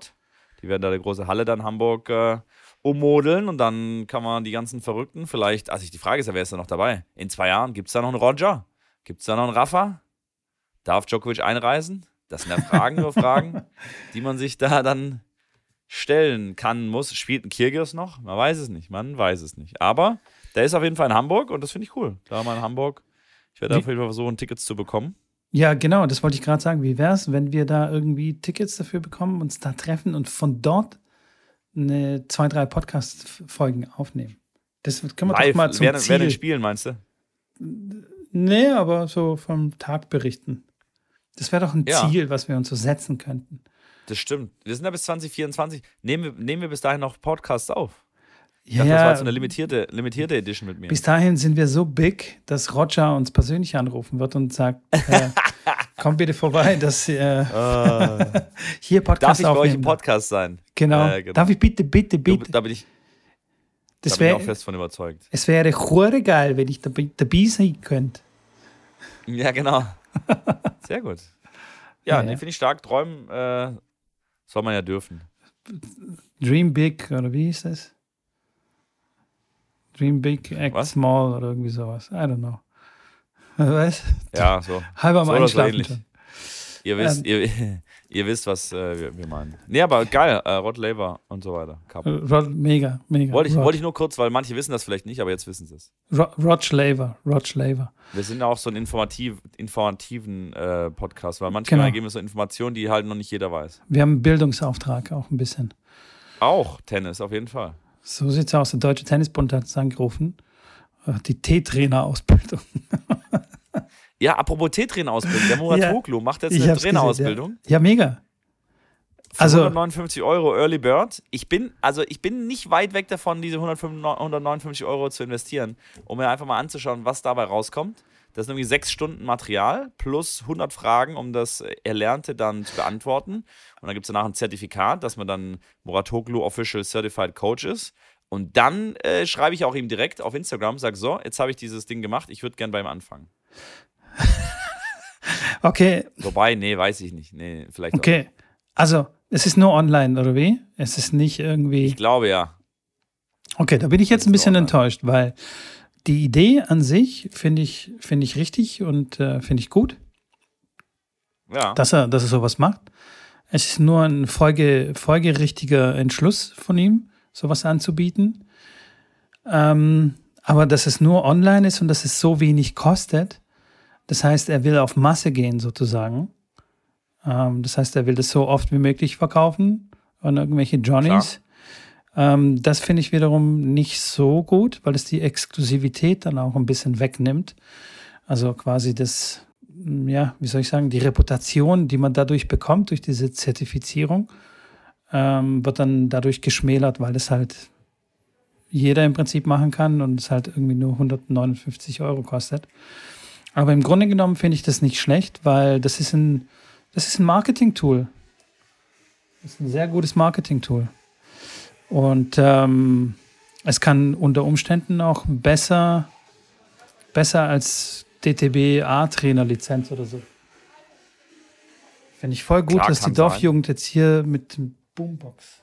Speaker 1: Die werden da die große Halle dann Hamburg äh, ummodeln und dann kann man die ganzen Verrückten vielleicht, also die Frage ist ja, wer ist da noch dabei? In zwei Jahren gibt es da noch einen Roger? Gibt es da noch einen Rafa? Darf Djokovic einreisen? Das sind ja Fragen über Fragen, <laughs> die man sich da dann stellen kann, muss. Spielt ein Kirgios noch? Man weiß es nicht, man weiß es nicht. Aber der ist auf jeden Fall in Hamburg und das finde ich cool. Klar, mal in Hamburg. Ich werde auf jeden Fall versuchen, Tickets zu bekommen.
Speaker 2: Ja, genau, das wollte ich gerade sagen. Wie wäre es, wenn wir da irgendwie Tickets dafür bekommen, uns da treffen und von dort eine, zwei, drei Podcast-Folgen aufnehmen? Das können wir
Speaker 1: Live,
Speaker 2: doch mal zum
Speaker 1: wer, wer denn
Speaker 2: Ziel.
Speaker 1: spielen, meinst du?
Speaker 2: Nee, aber so vom Tag berichten. Das wäre doch ein
Speaker 1: Ja.
Speaker 2: Ziel, was wir uns so setzen könnten.
Speaker 1: Das stimmt. Wir sind ja bis 2024. Nehmen wir, nehmen wir bis dahin noch Podcasts auf? Ich
Speaker 2: Ja,
Speaker 1: dachte, das war jetzt so eine limitierte, limitierte Edition mit mir.
Speaker 2: bis dahin sind wir so big, dass Roger uns persönlich anrufen wird und sagt, äh, <laughs> komm bitte vorbei, dass äh,
Speaker 1: Ah.
Speaker 2: hier
Speaker 1: Darf
Speaker 2: Podcast
Speaker 1: ich bei euch
Speaker 2: aufnehmen.
Speaker 1: im Podcast sein?
Speaker 2: genau.
Speaker 1: Äh, genau.
Speaker 2: Darf ich bitte, bitte,
Speaker 1: Du,
Speaker 2: bitte?
Speaker 1: da bin ich, da
Speaker 2: das
Speaker 1: bin ich auch fest von überzeugt.
Speaker 2: es wäre hure geil, wenn ich dabei, dabei sein könnte.
Speaker 1: Ja, genau. <laughs> Sehr gut. Ja,
Speaker 2: Ja, ja.
Speaker 1: finde ich stark. Träumen äh, soll man ja dürfen.
Speaker 2: Dream Big oder wie hieß das? Dream Big, Act
Speaker 1: Was?
Speaker 2: Small oder irgendwie sowas. I don't know. Was?
Speaker 1: Ja, so.
Speaker 2: Halb am
Speaker 1: So so
Speaker 2: Einschlafen schon.
Speaker 1: Ihr wisst,
Speaker 2: Ähm.
Speaker 1: ihr, <laughs> ihr wisst, was äh, wir, wir meinen. Nee, aber geil. Äh, Rod Laver und so weiter. Cup.
Speaker 2: Rod, mega, mega.
Speaker 1: Wollte ich,
Speaker 2: Rod,
Speaker 1: wollte ich nur kurz, weil manche wissen das vielleicht nicht, aber jetzt wissen sie es.
Speaker 2: Rod, Rod Schlaver, Rod Schlaver.
Speaker 1: Wir sind ja auch so ein informativ, informativen äh, Podcast, weil manchmal
Speaker 2: Genau.
Speaker 1: geben wir so Informationen, die halt noch nicht jeder weiß.
Speaker 2: Wir haben einen Bildungsauftrag auch ein bisschen.
Speaker 1: Auch Tennis, auf jeden Fall.
Speaker 2: So sieht's aus. Der Deutsche Tennisbund hat uns angerufen. Äh, Die T-Trainer-Ausbildung. <laughs>
Speaker 1: Ja, apropos T-Trainer-Ausbildung. Der <laughs> Murat
Speaker 2: Ja.
Speaker 1: Hoglu macht jetzt eine Trainerausbildung.
Speaker 2: Ja, ja mega. Also-
Speaker 1: 159 Euro Early Bird. Ich bin, also ich bin nicht weit weg davon, diese 155 159 Euro zu investieren, um mir einfach mal anzuschauen, was dabei rauskommt. Das sind irgendwie sechs Stunden Material plus 100 Fragen, um das Erlernte dann zu beantworten. Und dann gibt es danach ein Zertifikat, dass man dann Muratoglu Official Certified Coach ist. Und dann äh, schreibe ich auch ihm direkt auf Instagram, sage so, jetzt habe ich dieses Ding gemacht, ich würde gern bei ihm anfangen. <laughs>
Speaker 2: Okay,
Speaker 1: Wobei, nee, weiß ich nicht. Nee, vielleicht auch.
Speaker 2: okay. Also, es ist nur online, oder wie? Es ist nicht irgendwie.
Speaker 1: Ich glaube ja.
Speaker 2: Okay, da bin ich jetzt ein bisschen enttäuscht, weil die Idee an sich finde ich, finde ich richtig und äh, finde ich gut.
Speaker 1: Ja.
Speaker 2: Dass er, dass er sowas macht. Es ist nur ein folge, folgerichtiger Entschluss von ihm, sowas anzubieten. Ähm, aber dass es nur online ist und dass es so wenig kostet, das heißt, er will auf Masse gehen sozusagen. Ähm, das heißt, er will das so oft wie möglich verkaufen an irgendwelche Johnnies. Ähm, das finde ich wiederum nicht so gut, weil es die Exklusivität dann auch ein bisschen wegnimmt. Also quasi das, ja, wie soll ich sagen, die Reputation, die man dadurch bekommt, durch diese Zertifizierung, ähm, wird dann dadurch geschmälert, weil es halt jeder im Prinzip machen kann und es halt irgendwie nur 159 Euro kostet. Aber im Grunde genommen finde ich das nicht schlecht, weil das ist ein, das ist ein Marketing-Tool. Das ist ein sehr gutes Marketing-Tool. Und ähm, es kann unter Umständen auch besser, besser als DTB A-Trainer-Lizenz oder so. Finde ich voll gut,
Speaker 1: Klar,
Speaker 2: dass die Dorfjugend jetzt hier mit dem Boombox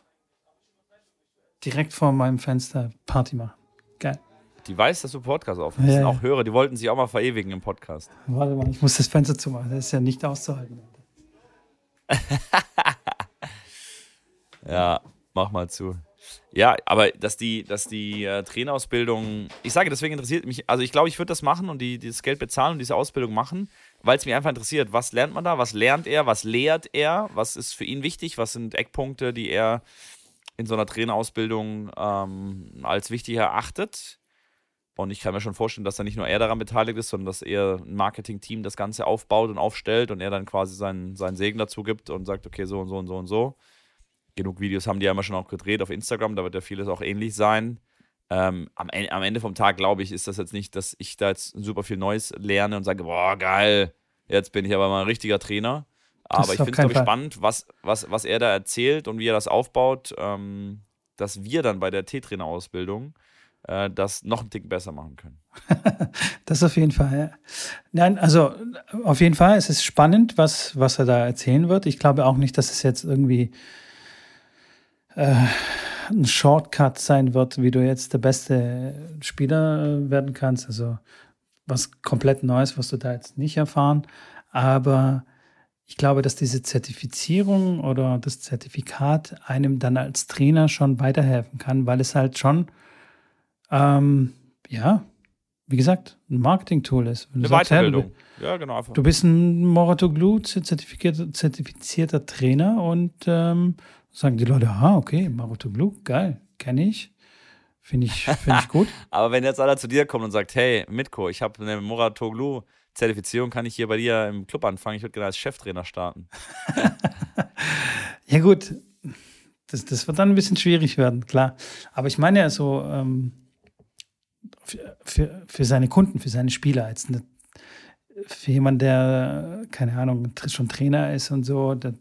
Speaker 2: direkt vor meinem Fenster Party macht.
Speaker 1: Die weiß, dass du Podcast aufnimmst.
Speaker 2: Ja,
Speaker 1: ja. auch Hörer, die wollten sich auch mal verewigen im Podcast.
Speaker 2: Warte mal, ich muss das Fenster zumachen. Das ist ja nicht auszuhalten. <laughs>
Speaker 1: Ja, mach mal zu. Ja, aber dass die, dass die äh, Trainerausbildung, ich sage, deswegen interessiert mich, also ich glaube, ich würde das machen und die, dieses Geld bezahlen und diese Ausbildung machen, weil es mich einfach interessiert, was lernt man da, was lernt er, was lehrt er, was ist für ihn wichtig, was sind Eckpunkte, die er in so einer Trainerausbildung ähm, als wichtig erachtet. Und ich kann mir schon vorstellen, dass da nicht nur er daran beteiligt ist, sondern dass er ein Marketing-Team das Ganze aufbaut und aufstellt und er dann quasi seinen, seinen Segen dazu gibt und sagt, okay, so und so und so und so genug Videos haben die ja immer schon auch gedreht auf Instagram, da wird ja vieles auch ähnlich sein. Ähm, am, am Ende vom Tag, glaube ich, ist das jetzt nicht, dass ich da jetzt super viel Neues lerne und sage, boah, geil, jetzt bin ich aber mal ein richtiger Trainer. Aber ich finde es, spannend, was, was, was er da erzählt und wie er das aufbaut, ähm, dass wir dann bei der T-Trainer-Ausbildung äh, das noch einen Tick besser machen können. <laughs>
Speaker 2: Das auf jeden Fall, ja. Nein, also auf jeden Fall, es ist spannend, was, was er da erzählen wird. Ich glaube auch nicht, dass es jetzt irgendwie äh, ein Shortcut sein wird, wie du jetzt der beste Spieler werden kannst. Also was komplett Neues, was du da jetzt nicht erfahren. Aber ich glaube, dass diese Zertifizierung oder das Zertifikat einem dann als Trainer schon weiterhelfen kann, weil es halt schon, ähm, ja, wie gesagt, ein Marketing-Tool ist.
Speaker 1: Eine
Speaker 2: sagst, hey, du,
Speaker 1: Weiterbildung. Ja, genau. Einfach.
Speaker 2: du bist ein Moratoglu zertifizierter, zertifizierter Trainer und ähm, sagen die Leute, ah, okay, Moratoglu, geil, kenne ich. Finde ich, find ich gut. <laughs>
Speaker 1: Aber wenn jetzt einer zu dir kommt und sagt, hey, Mitko, ich habe eine Moratoglu-Zertifizierung, kann ich hier bei dir im Club anfangen? Ich würde gerne als Cheftrainer starten. <laughs>
Speaker 2: Ja, gut. Das, das wird dann ein bisschen schwierig werden, klar. Aber ich meine ja so, ähm, für, für, für seine Kunden, für seine Spieler, jetzt nicht für jemanden, der, keine Ahnung, schon Trainer ist und so, das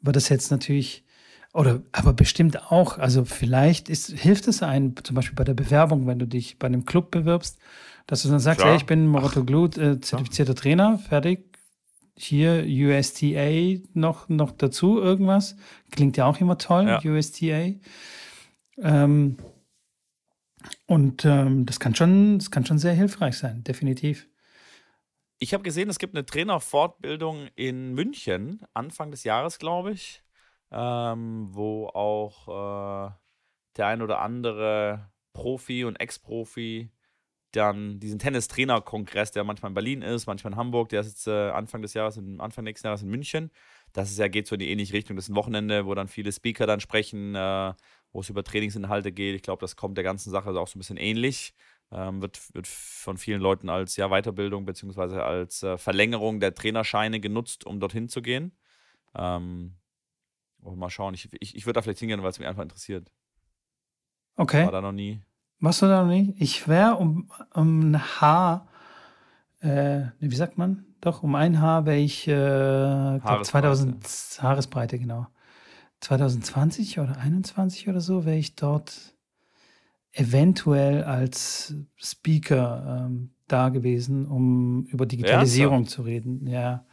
Speaker 2: wird das jetzt natürlich, oder aber bestimmt auch, also vielleicht ist, hilft es einem, zum Beispiel bei der Bewerbung, wenn du dich bei einem Club bewirbst, dass du dann sagst,
Speaker 1: Klar.
Speaker 2: hey, ich bin Moratoglu, äh, zertifizierter Trainer, fertig. Hier USTA noch, noch dazu irgendwas. Klingt ja auch immer toll,
Speaker 1: Ja.
Speaker 2: USTA. Ähm, und ähm, das kann schon, das kann schon sehr hilfreich sein, definitiv.
Speaker 1: Ich habe gesehen, es gibt eine Trainerfortbildung in München, Anfang des Jahres, glaube ich, ähm, wo auch äh, der ein oder andere Profi und Ex-Profi dann diesen Tennistrainer-Kongress, der manchmal in Berlin ist, manchmal in Hamburg, der ist jetzt äh, Anfang des Jahres, Anfang nächsten Jahres in München. Das ist ja, geht so in die ähnliche Richtung. Das ist ein Wochenende, wo dann viele Speaker dann sprechen, äh, wo es über Trainingsinhalte geht. Ich glaube, das kommt der ganzen Sache auch so ein bisschen ähnlich. Ähm, wird, wird von vielen Leuten als ja, Weiterbildung beziehungsweise als äh, Verlängerung der Trainerscheine genutzt, um dorthin zu gehen. Ähm, mal schauen. Ich, ich, ich würde da vielleicht hingehen, weil es mich einfach interessiert.
Speaker 2: Okay.
Speaker 1: War da noch nie.
Speaker 2: Machst du da noch nicht? Ich wäre um, um ein Haar, äh, wie sagt man? Doch, um ein Haar wäre ich, äh, glaub
Speaker 1: Haaresbreite.
Speaker 2: 2000 Haaresbreite, genau. 2020 oder 21 oder so wäre ich dort eventuell als Speaker ähm, da gewesen, um über Digitalisierung zu reden. Ja,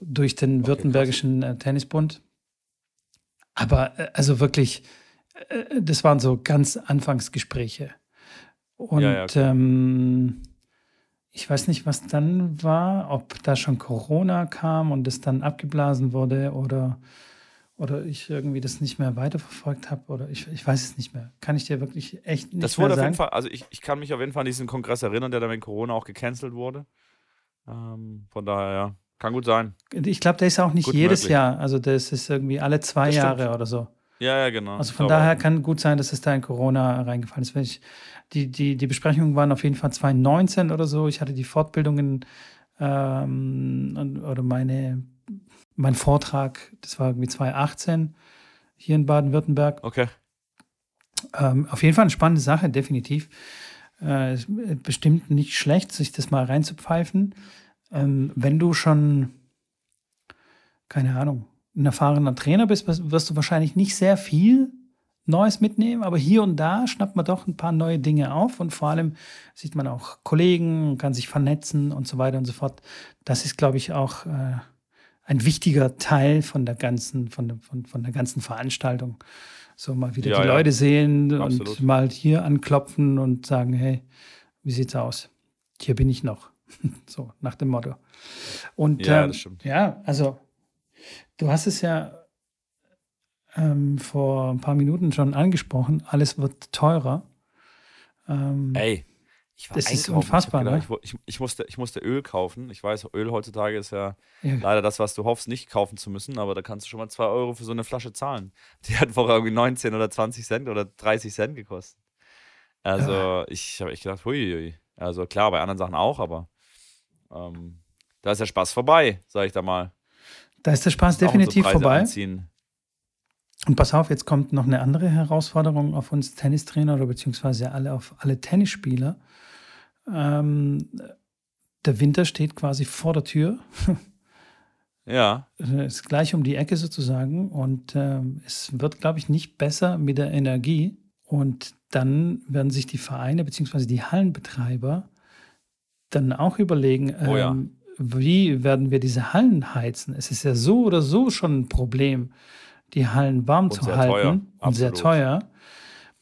Speaker 2: durch den
Speaker 1: Okay,
Speaker 2: Württembergischen äh, Tennisbund. Aber äh, also wirklich, Äh, das waren so ganz Anfangsgespräche. Und
Speaker 1: Ja, ja,
Speaker 2: ähm, ich weiß nicht, was dann war, ob da schon Corona kam und es dann abgeblasen wurde oder, oder ich irgendwie das nicht mehr weiterverfolgt habe oder ich, ich weiß es nicht mehr. Kann ich dir wirklich echt nicht
Speaker 1: Das
Speaker 2: mehr
Speaker 1: wurde auf jeden
Speaker 2: sagen.
Speaker 1: Fall, also ich, ich kann mich auf jeden Fall an diesen Kongress erinnern, der dann mit Corona auch gecancelt wurde. Ähm, von daher, ja, kann gut sein.
Speaker 2: Ich glaube, der ist auch nicht
Speaker 1: Gut
Speaker 2: jedes
Speaker 1: möglich.
Speaker 2: Jahr. Also das ist irgendwie alle zwei. Jahre oder so.
Speaker 1: Ja, ja, genau.
Speaker 2: Also von daher kann gut sein, dass es da in Corona reingefallen ist. Wenn ich, die, die, die Besprechungen waren auf jeden Fall 2019 oder so. Ich hatte die Fortbildungen ähm, oder meine, mein Vortrag, das war irgendwie 2018 hier in Baden-Württemberg.
Speaker 1: Okay.
Speaker 2: Ähm, auf jeden Fall eine spannende Sache, definitiv. Äh, ist bestimmt nicht schlecht, sich das mal reinzupfeifen. Ähm, wenn du schon, keine Ahnung, ein erfahrener Trainer bist, wirst wirst du wahrscheinlich nicht sehr viel Neues mitnehmen, aber hier und da schnappt man doch ein paar neue Dinge auf und vor allem sieht man auch Kollegen, kann sich vernetzen und so weiter und so fort. Das ist, glaube ich, auch äh, ein wichtiger Teil von der ganzen, von der, von, von der ganzen Veranstaltung. So mal wieder
Speaker 1: Ja,
Speaker 2: die
Speaker 1: ja.
Speaker 2: Leute sehen
Speaker 1: Absolut.
Speaker 2: und mal hier anklopfen und sagen, hey, wie sieht's aus? Hier bin ich noch. <laughs> so, nach dem Motto. Und
Speaker 1: Ja,
Speaker 2: ähm,
Speaker 1: das stimmt.
Speaker 2: ja, also du hast es ja ähm, vor ein paar Minuten schon angesprochen, alles wird teurer. Ähm,
Speaker 1: Ey, ich war
Speaker 2: Das ist
Speaker 1: einkaufen. Ich hab
Speaker 2: unfassbar,
Speaker 1: gedacht,
Speaker 2: ne?
Speaker 1: Ich, ich, ich, musste, ich musste Öl kaufen. Ich weiß, Öl heutzutage ist ja
Speaker 2: ja,
Speaker 1: leider das, was du hoffst, nicht kaufen zu müssen, aber da kannst du schon mal 2 Euro für so eine Flasche zahlen. <laughs> Die hat vorher irgendwie 19 oder 20 Cent oder 30 Cent gekostet. Also, ich habe echt gedacht, huiuiui. Also klar, bei anderen Sachen auch, aber ähm, da ist der Spaß vorbei, sag ich da mal.
Speaker 2: da ist der Spaß definitiv vorbei.
Speaker 1: anziehen.
Speaker 2: Und pass auf, jetzt kommt noch eine andere Herausforderung auf uns Tennistrainer oder beziehungsweise alle auf alle Tennisspieler. Ähm, der Winter steht quasi vor der Tür. <laughs>
Speaker 1: Ja,
Speaker 2: Äh, ist gleich um die Ecke sozusagen und ähm, es wird, glaube ich, nicht besser mit der Energie. Und dann werden sich die Vereine beziehungsweise die Hallenbetreiber dann auch überlegen,
Speaker 1: Oh ja.
Speaker 2: ähm, wie werden wir diese Hallen heizen? Es ist ja so oder so schon ein Problem, die Hallen warm
Speaker 1: Und
Speaker 2: zu halten
Speaker 1: teuer,
Speaker 2: und sehr teuer.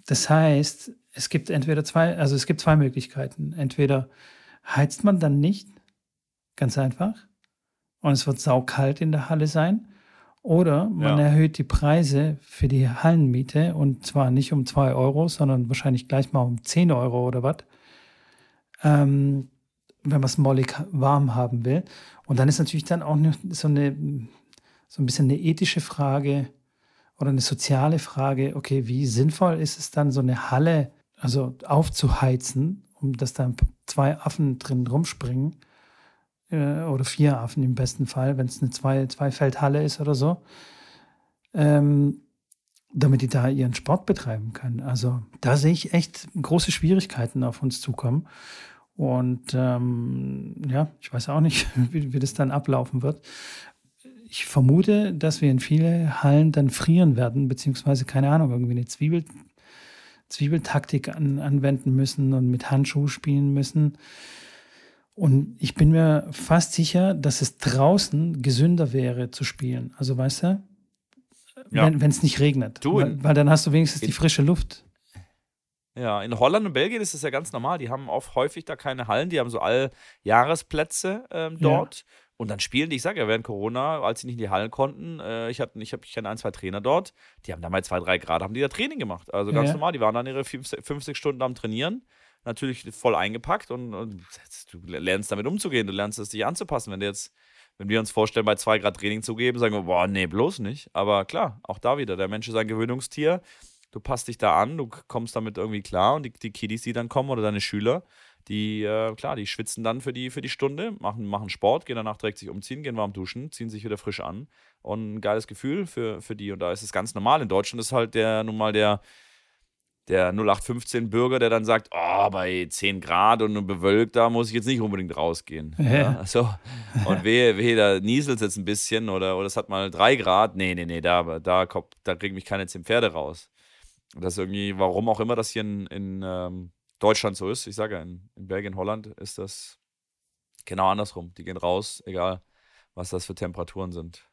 Speaker 2: Das heißt, es gibt entweder zwei, also es gibt zwei Möglichkeiten. Entweder heizt man dann nicht, ganz einfach, und es wird saukalt in der Halle sein. Oder man
Speaker 1: Ja.
Speaker 2: erhöht die Preise für die Hallenmiete und zwar nicht um 2 Euro, sondern wahrscheinlich gleich mal um 10 Euro oder was. Ähm, wenn man es mollig warm haben will. Und dann ist natürlich dann auch so eine so ein bisschen eine ethische Frage oder eine soziale Frage, okay, wie sinnvoll ist es dann, so eine Halle also aufzuheizen, um dass da zwei Affen drin rumspringen äh, oder vier Affen im besten Fall, wenn es eine zwei, Zweifeldhalle ist oder so, ähm, damit die da ihren Sport betreiben können. Also da sehe ich echt große Schwierigkeiten auf uns zukommen. Und ähm, ja, ich weiß auch nicht, <laughs> wie, wie das dann ablaufen wird. Ich vermute, dass wir in viele Hallen dann frieren werden, beziehungsweise, keine Ahnung, irgendwie eine Zwiebel, Zwiebeltaktik an, anwenden müssen und mit Handschuh spielen müssen. Und ich bin mir fast sicher, dass es draußen gesünder wäre zu spielen. Also weißt du,
Speaker 1: Ja.
Speaker 2: wenn es nicht regnet.
Speaker 1: Du,
Speaker 2: weil, weil dann hast du wenigstens die frische Luft.
Speaker 1: Ja, in Holland und Belgien ist das ja ganz normal. Die haben oft häufig da keine Hallen, die haben so Alljahresplätze ähm,
Speaker 2: Ja.
Speaker 1: Und dann spielen die, ich sage ja, während Corona, als sie nicht in die Hallen konnten, äh, ich, hatte, ich, hab, ich ein, zwei Trainer dort, die haben da mal zwei, drei Grad, haben die da Training gemacht. Also ganz
Speaker 2: ja.
Speaker 1: normal, die waren dann ihre 50 50 Stunden am Trainieren, natürlich voll eingepackt und, und du lernst damit umzugehen, du lernst es dich anzupassen. Wenn du jetzt, wenn wir uns vorstellen, bei zwei Grad Training zu geben, sagen wir, boah, nee, bloß nicht. Aber klar, auch da wieder, der Mensch ist ein Gewöhnungstier du passt dich da an, du kommst damit irgendwie klar und die, die Kiddies, die dann kommen oder deine Schüler, die, äh, klar, die schwitzen dann für die, für die Stunde, machen, machen Sport, gehen danach direkt sich umziehen, gehen warm duschen, ziehen sich wieder frisch an und ein geiles Gefühl für, für die und da ist es ganz normal. In Deutschland ist halt der nun mal der, der 0815-Bürger, der dann sagt, oh, bei 10 Grad und bewölkt, da muss ich jetzt nicht unbedingt rausgehen. <laughs>
Speaker 2: Ja.
Speaker 1: Ja, so. Und wehe, wehe, da nieselt es jetzt ein bisschen oder, oder es hat mal 3 Grad. Nee, nee, nee, da, da, kommt, da kriegen mich keine 10 Pferde raus. Und das ist irgendwie, warum auch immer das hier in, in ähm, Deutschland so ist. Ich sage ja, in, in Belgien, Holland ist das genau andersrum. Die gehen raus, egal was das für Temperaturen sind.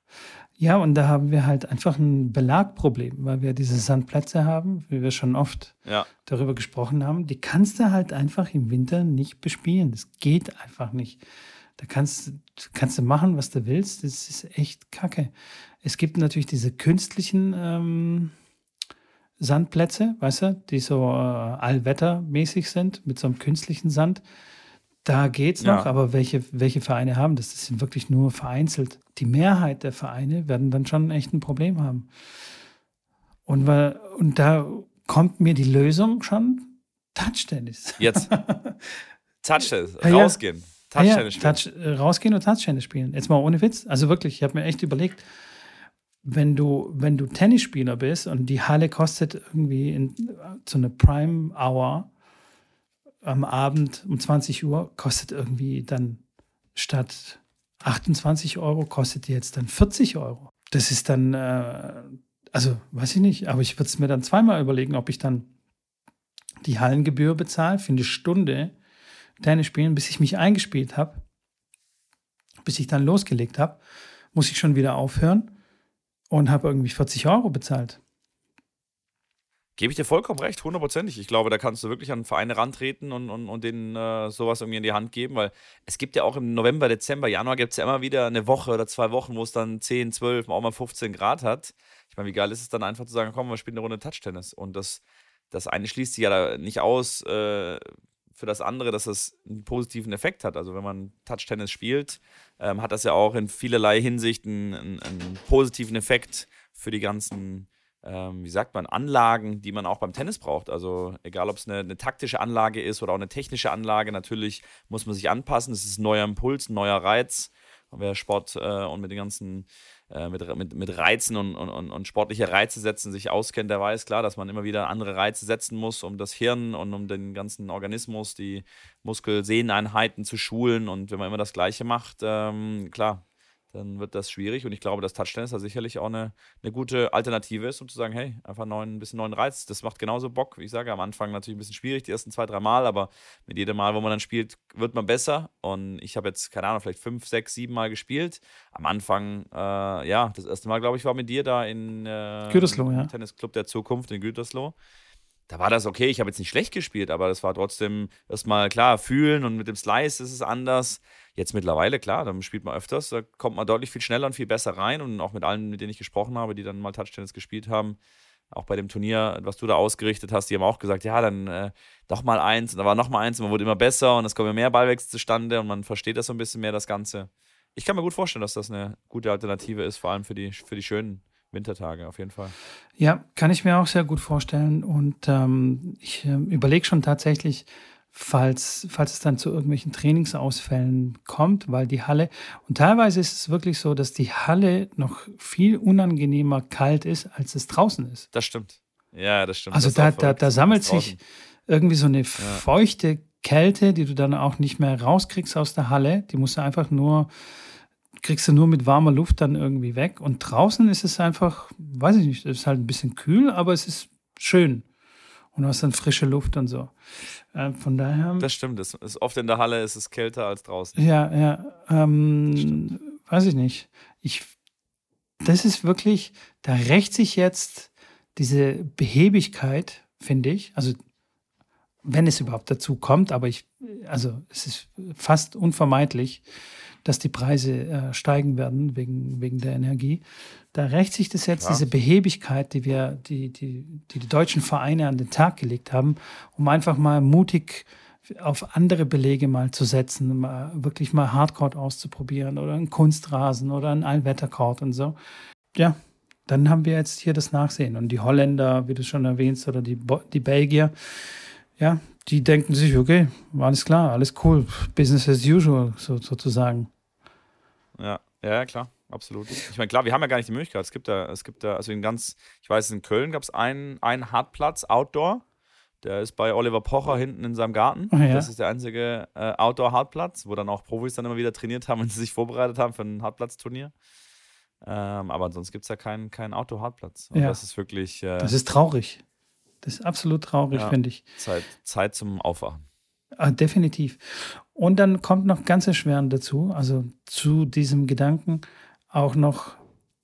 Speaker 2: Ja, und da haben wir halt einfach ein Belagproblem, weil wir diese Sandplätze haben, wie wir schon oft
Speaker 1: Ja.
Speaker 2: darüber gesprochen haben. Die kannst du halt einfach im Winter nicht bespielen. Das geht einfach nicht. Da kannst, kannst du machen, was du willst. Das ist echt kacke. Es gibt natürlich diese künstlichen ähm, Sandplätze, weißt du, die so äh, allwettermäßig sind, mit so einem künstlichen Sand. Da geht's
Speaker 1: Ja.
Speaker 2: noch, aber welche, welche Vereine haben das? Das sind wirklich nur vereinzelt. Die Mehrheit der Vereine werden dann schon echt ein Problem haben. Und, weil, und da kommt mir die Lösung schon Touchtennis.
Speaker 1: Jetzt. <laughs> Touchtennis.
Speaker 2: Ja, ja.
Speaker 1: Rausgehen.
Speaker 2: Ah ja,
Speaker 1: Touchtennis spielen.
Speaker 2: Touch, äh, rausgehen und Touchtennis spielen. Jetzt mal ohne Witz. Also wirklich, ich habe mir echt überlegt, wenn du, wenn du Tennisspieler bist und die Halle kostet irgendwie in, so eine Prime Hour am Abend um 20 Uhr, kostet irgendwie dann statt 28 Euro, kostet die jetzt dann 40 Euro. Das ist dann, äh, also weiß ich nicht, aber ich würde es mir dann zweimal überlegen, ob ich dann die Hallengebühr bezahle für eine Stunde Tennis spielen, bis ich mich eingespielt habe, bis ich dann losgelegt habe, muss ich schon wieder aufhören und habe irgendwie 40 Euro bezahlt.
Speaker 1: Gebe ich dir vollkommen recht, hundertprozentig. Ich glaube, da kannst du wirklich an Vereine rantreten und, und, und denen äh, sowas irgendwie in die Hand geben, weil es gibt ja auch im November, Dezember, Januar gibt es ja immer wieder eine Woche oder zwei Wochen, wo es dann 10, 12, auch mal 15 Grad hat. Ich meine, wie geil ist es dann einfach zu sagen, komm, wir spielen eine Runde Touchtennis. Und das, das eine schließt sich ja da nicht aus äh, für das andere, dass das einen positiven Effekt hat. Also wenn man Touchtennis spielt, ähm, hat das ja auch in vielerlei Hinsicht einen, einen, positiven Effekt für die ganzen ähm, wie sagt man, Anlagen, die man auch beim Tennis braucht. Also egal, ob es eine, eine taktische Anlage ist oder auch eine technische Anlage, natürlich muss man sich anpassen. Es ist ein neuer Impuls, ein neuer Reiz. Und wer Sport äh, und mit den ganzen, mit, mit, mit Reizen und, und, und sportliche Reize setzen sich auskennt, der weiß klar, dass man immer wieder andere Reize setzen muss, um das Hirn und um den ganzen Organismus, die Muskelsehneinheiten zu schulen. Und wenn man immer das Gleiche macht, ähm, klar, dann wird das schwierig. Und ich glaube, dass Touchtennis da sicherlich auch eine, eine gute Alternative ist, um zu sagen, hey, einfach neuen, ein bisschen neuen Reiz. Das macht genauso Bock. Wie ich sage, am Anfang natürlich ein bisschen schwierig, die ersten zwei, drei Mal, aber mit jedem Mal, wo man dann spielt, wird man besser. Und ich habe jetzt, keine Ahnung, vielleicht fünf, sechs, sieben Mal gespielt. Am Anfang, äh, ja, das erste Mal, glaube ich, war mit dir da in äh,
Speaker 2: Gütersloh, ja.
Speaker 1: Tennisclub der Zukunft in Gütersloh da war das okay. Ich habe jetzt nicht schlecht gespielt, aber das war trotzdem erstmal klar, fühlen und mit dem Slice ist es anders. Jetzt mittlerweile, klar, dann spielt man öfters, da kommt man deutlich viel schneller und viel besser rein und auch mit allen, mit denen ich gesprochen habe, die dann mal Touchtennis gespielt haben, auch bei dem Turnier, was du da ausgerichtet hast, die haben auch gesagt, ja, dann äh, doch mal eins und da war noch mal eins und man wurde immer besser und es kommen mehr Ballwechsel zustande und man versteht das so ein bisschen mehr, das Ganze. Ich kann mir gut vorstellen, dass das eine gute Alternative ist, vor allem für die, für die schönen Wintertage auf jeden Fall.
Speaker 2: Ja, kann ich mir auch sehr gut vorstellen. Und ähm, ich äh, überlege schon tatsächlich, falls, falls es dann zu irgendwelchen Trainingsausfällen kommt, weil die Halle, und teilweise ist es wirklich so, dass die Halle noch viel unangenehmer kalt ist, als es draußen ist.
Speaker 1: Das stimmt. Ja, das stimmt.
Speaker 2: Also
Speaker 1: Das
Speaker 2: da, da, da sammelt sich irgendwie so eine feuchte Kälte, die du dann auch nicht mehr rauskriegst aus der Halle. Die musst du einfach nur, kriegst du nur mit warmer Luft dann irgendwie weg. Und draußen ist es einfach, weiß ich nicht, es ist halt ein bisschen kühl, aber es ist schön. Und du hast dann frische Luft und so. Äh, von daher.
Speaker 1: Das stimmt. Es ist oft in der Halle ist es kälter als draußen.
Speaker 2: Ja, ja. Ähm, weiß ich nicht. Ich, das ist wirklich, da rächt sich jetzt diese Behebigkeit, finde ich. Also, wenn es überhaupt dazu kommt, aber ich, also, es ist fast unvermeidlich, dass die Preise äh, steigen werden wegen, wegen der Energie. Da rächt sich das jetzt,
Speaker 1: Klar.
Speaker 2: diese Behebigkeit, die wir, die, die, die die deutschen Vereine an den Tag gelegt haben, um einfach mal mutig auf andere Belege mal zu setzen, mal wirklich mal Hardcore auszuprobieren oder einen Kunstrasen oder einen Allwettercourt und so. Ja, dann haben wir jetzt hier das Nachsehen. Und die Holländer, wie du schon erwähnst, oder die, Bo die Belgier, ja, die denken sich, okay, alles klar, alles cool, Business as usual, so, sozusagen.
Speaker 1: Ja, ja, klar, absolut. Ich meine, klar, wir haben ja gar nicht die Möglichkeit. Es gibt da, es gibt da, also in ganz, ich weiß, in Köln gab es einen, einen Hartplatz, Outdoor. Der ist bei Oliver Pocher hinten in seinem Garten.
Speaker 2: Ah, ja.
Speaker 1: Das ist der einzige äh, Outdoor-Hartplatz, wo dann auch Profis dann immer wieder trainiert haben und sie <laughs> sich vorbereitet haben für ein Hartplatzturnier. Ähm, aber sonst gibt es ja keinen keinen Outdoor-Hartplatz. Und
Speaker 2: Ja.
Speaker 1: das ist wirklich äh,
Speaker 2: Das ist traurig. Das ist absolut traurig,
Speaker 1: Ja.
Speaker 2: finde ich.
Speaker 1: Zeit, Zeit zum Aufwachen.
Speaker 2: Ah, definitiv. Und dann kommt noch ganz erschwerend dazu, also zu diesem Gedanken auch noch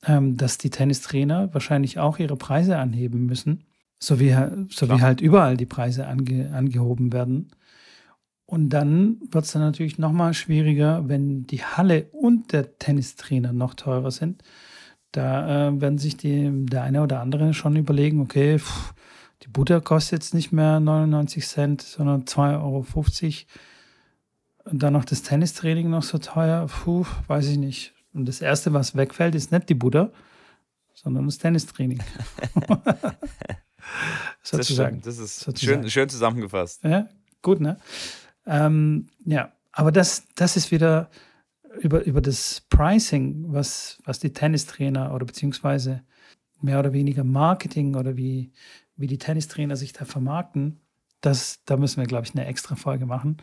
Speaker 2: ähm, dass die Tennistrainer wahrscheinlich auch ihre Preise anheben müssen, so wie, so wie halt überall die Preise ange, angehoben werden. Und dann wird es dann natürlich nochmal schwieriger, wenn die Halle und der Tennistrainer noch teurer sind. Da äh, werden sich die, der eine oder andere schon überlegen, okay, pff, die Butter kostet jetzt nicht mehr 99 Cent, sondern 2,50 Euro. Und dann noch das Tennistraining noch so teuer, puh, weiß ich nicht. Und das Erste, was wegfällt, ist nicht die Butter, sondern das Tennistraining. <laughs> <laughs>
Speaker 1: sozusagen. Das, das ist sozusagen. Schön, schön zusammengefasst.
Speaker 2: Ja, gut, ne? Ähm, ja, aber das, das ist wieder über, über das Pricing, was, was die Tennistrainer oder beziehungsweise mehr oder weniger Marketing oder wie, wie die Tennistrainer sich da vermarkten, das, da müssen wir, glaube ich, eine extra Folge machen.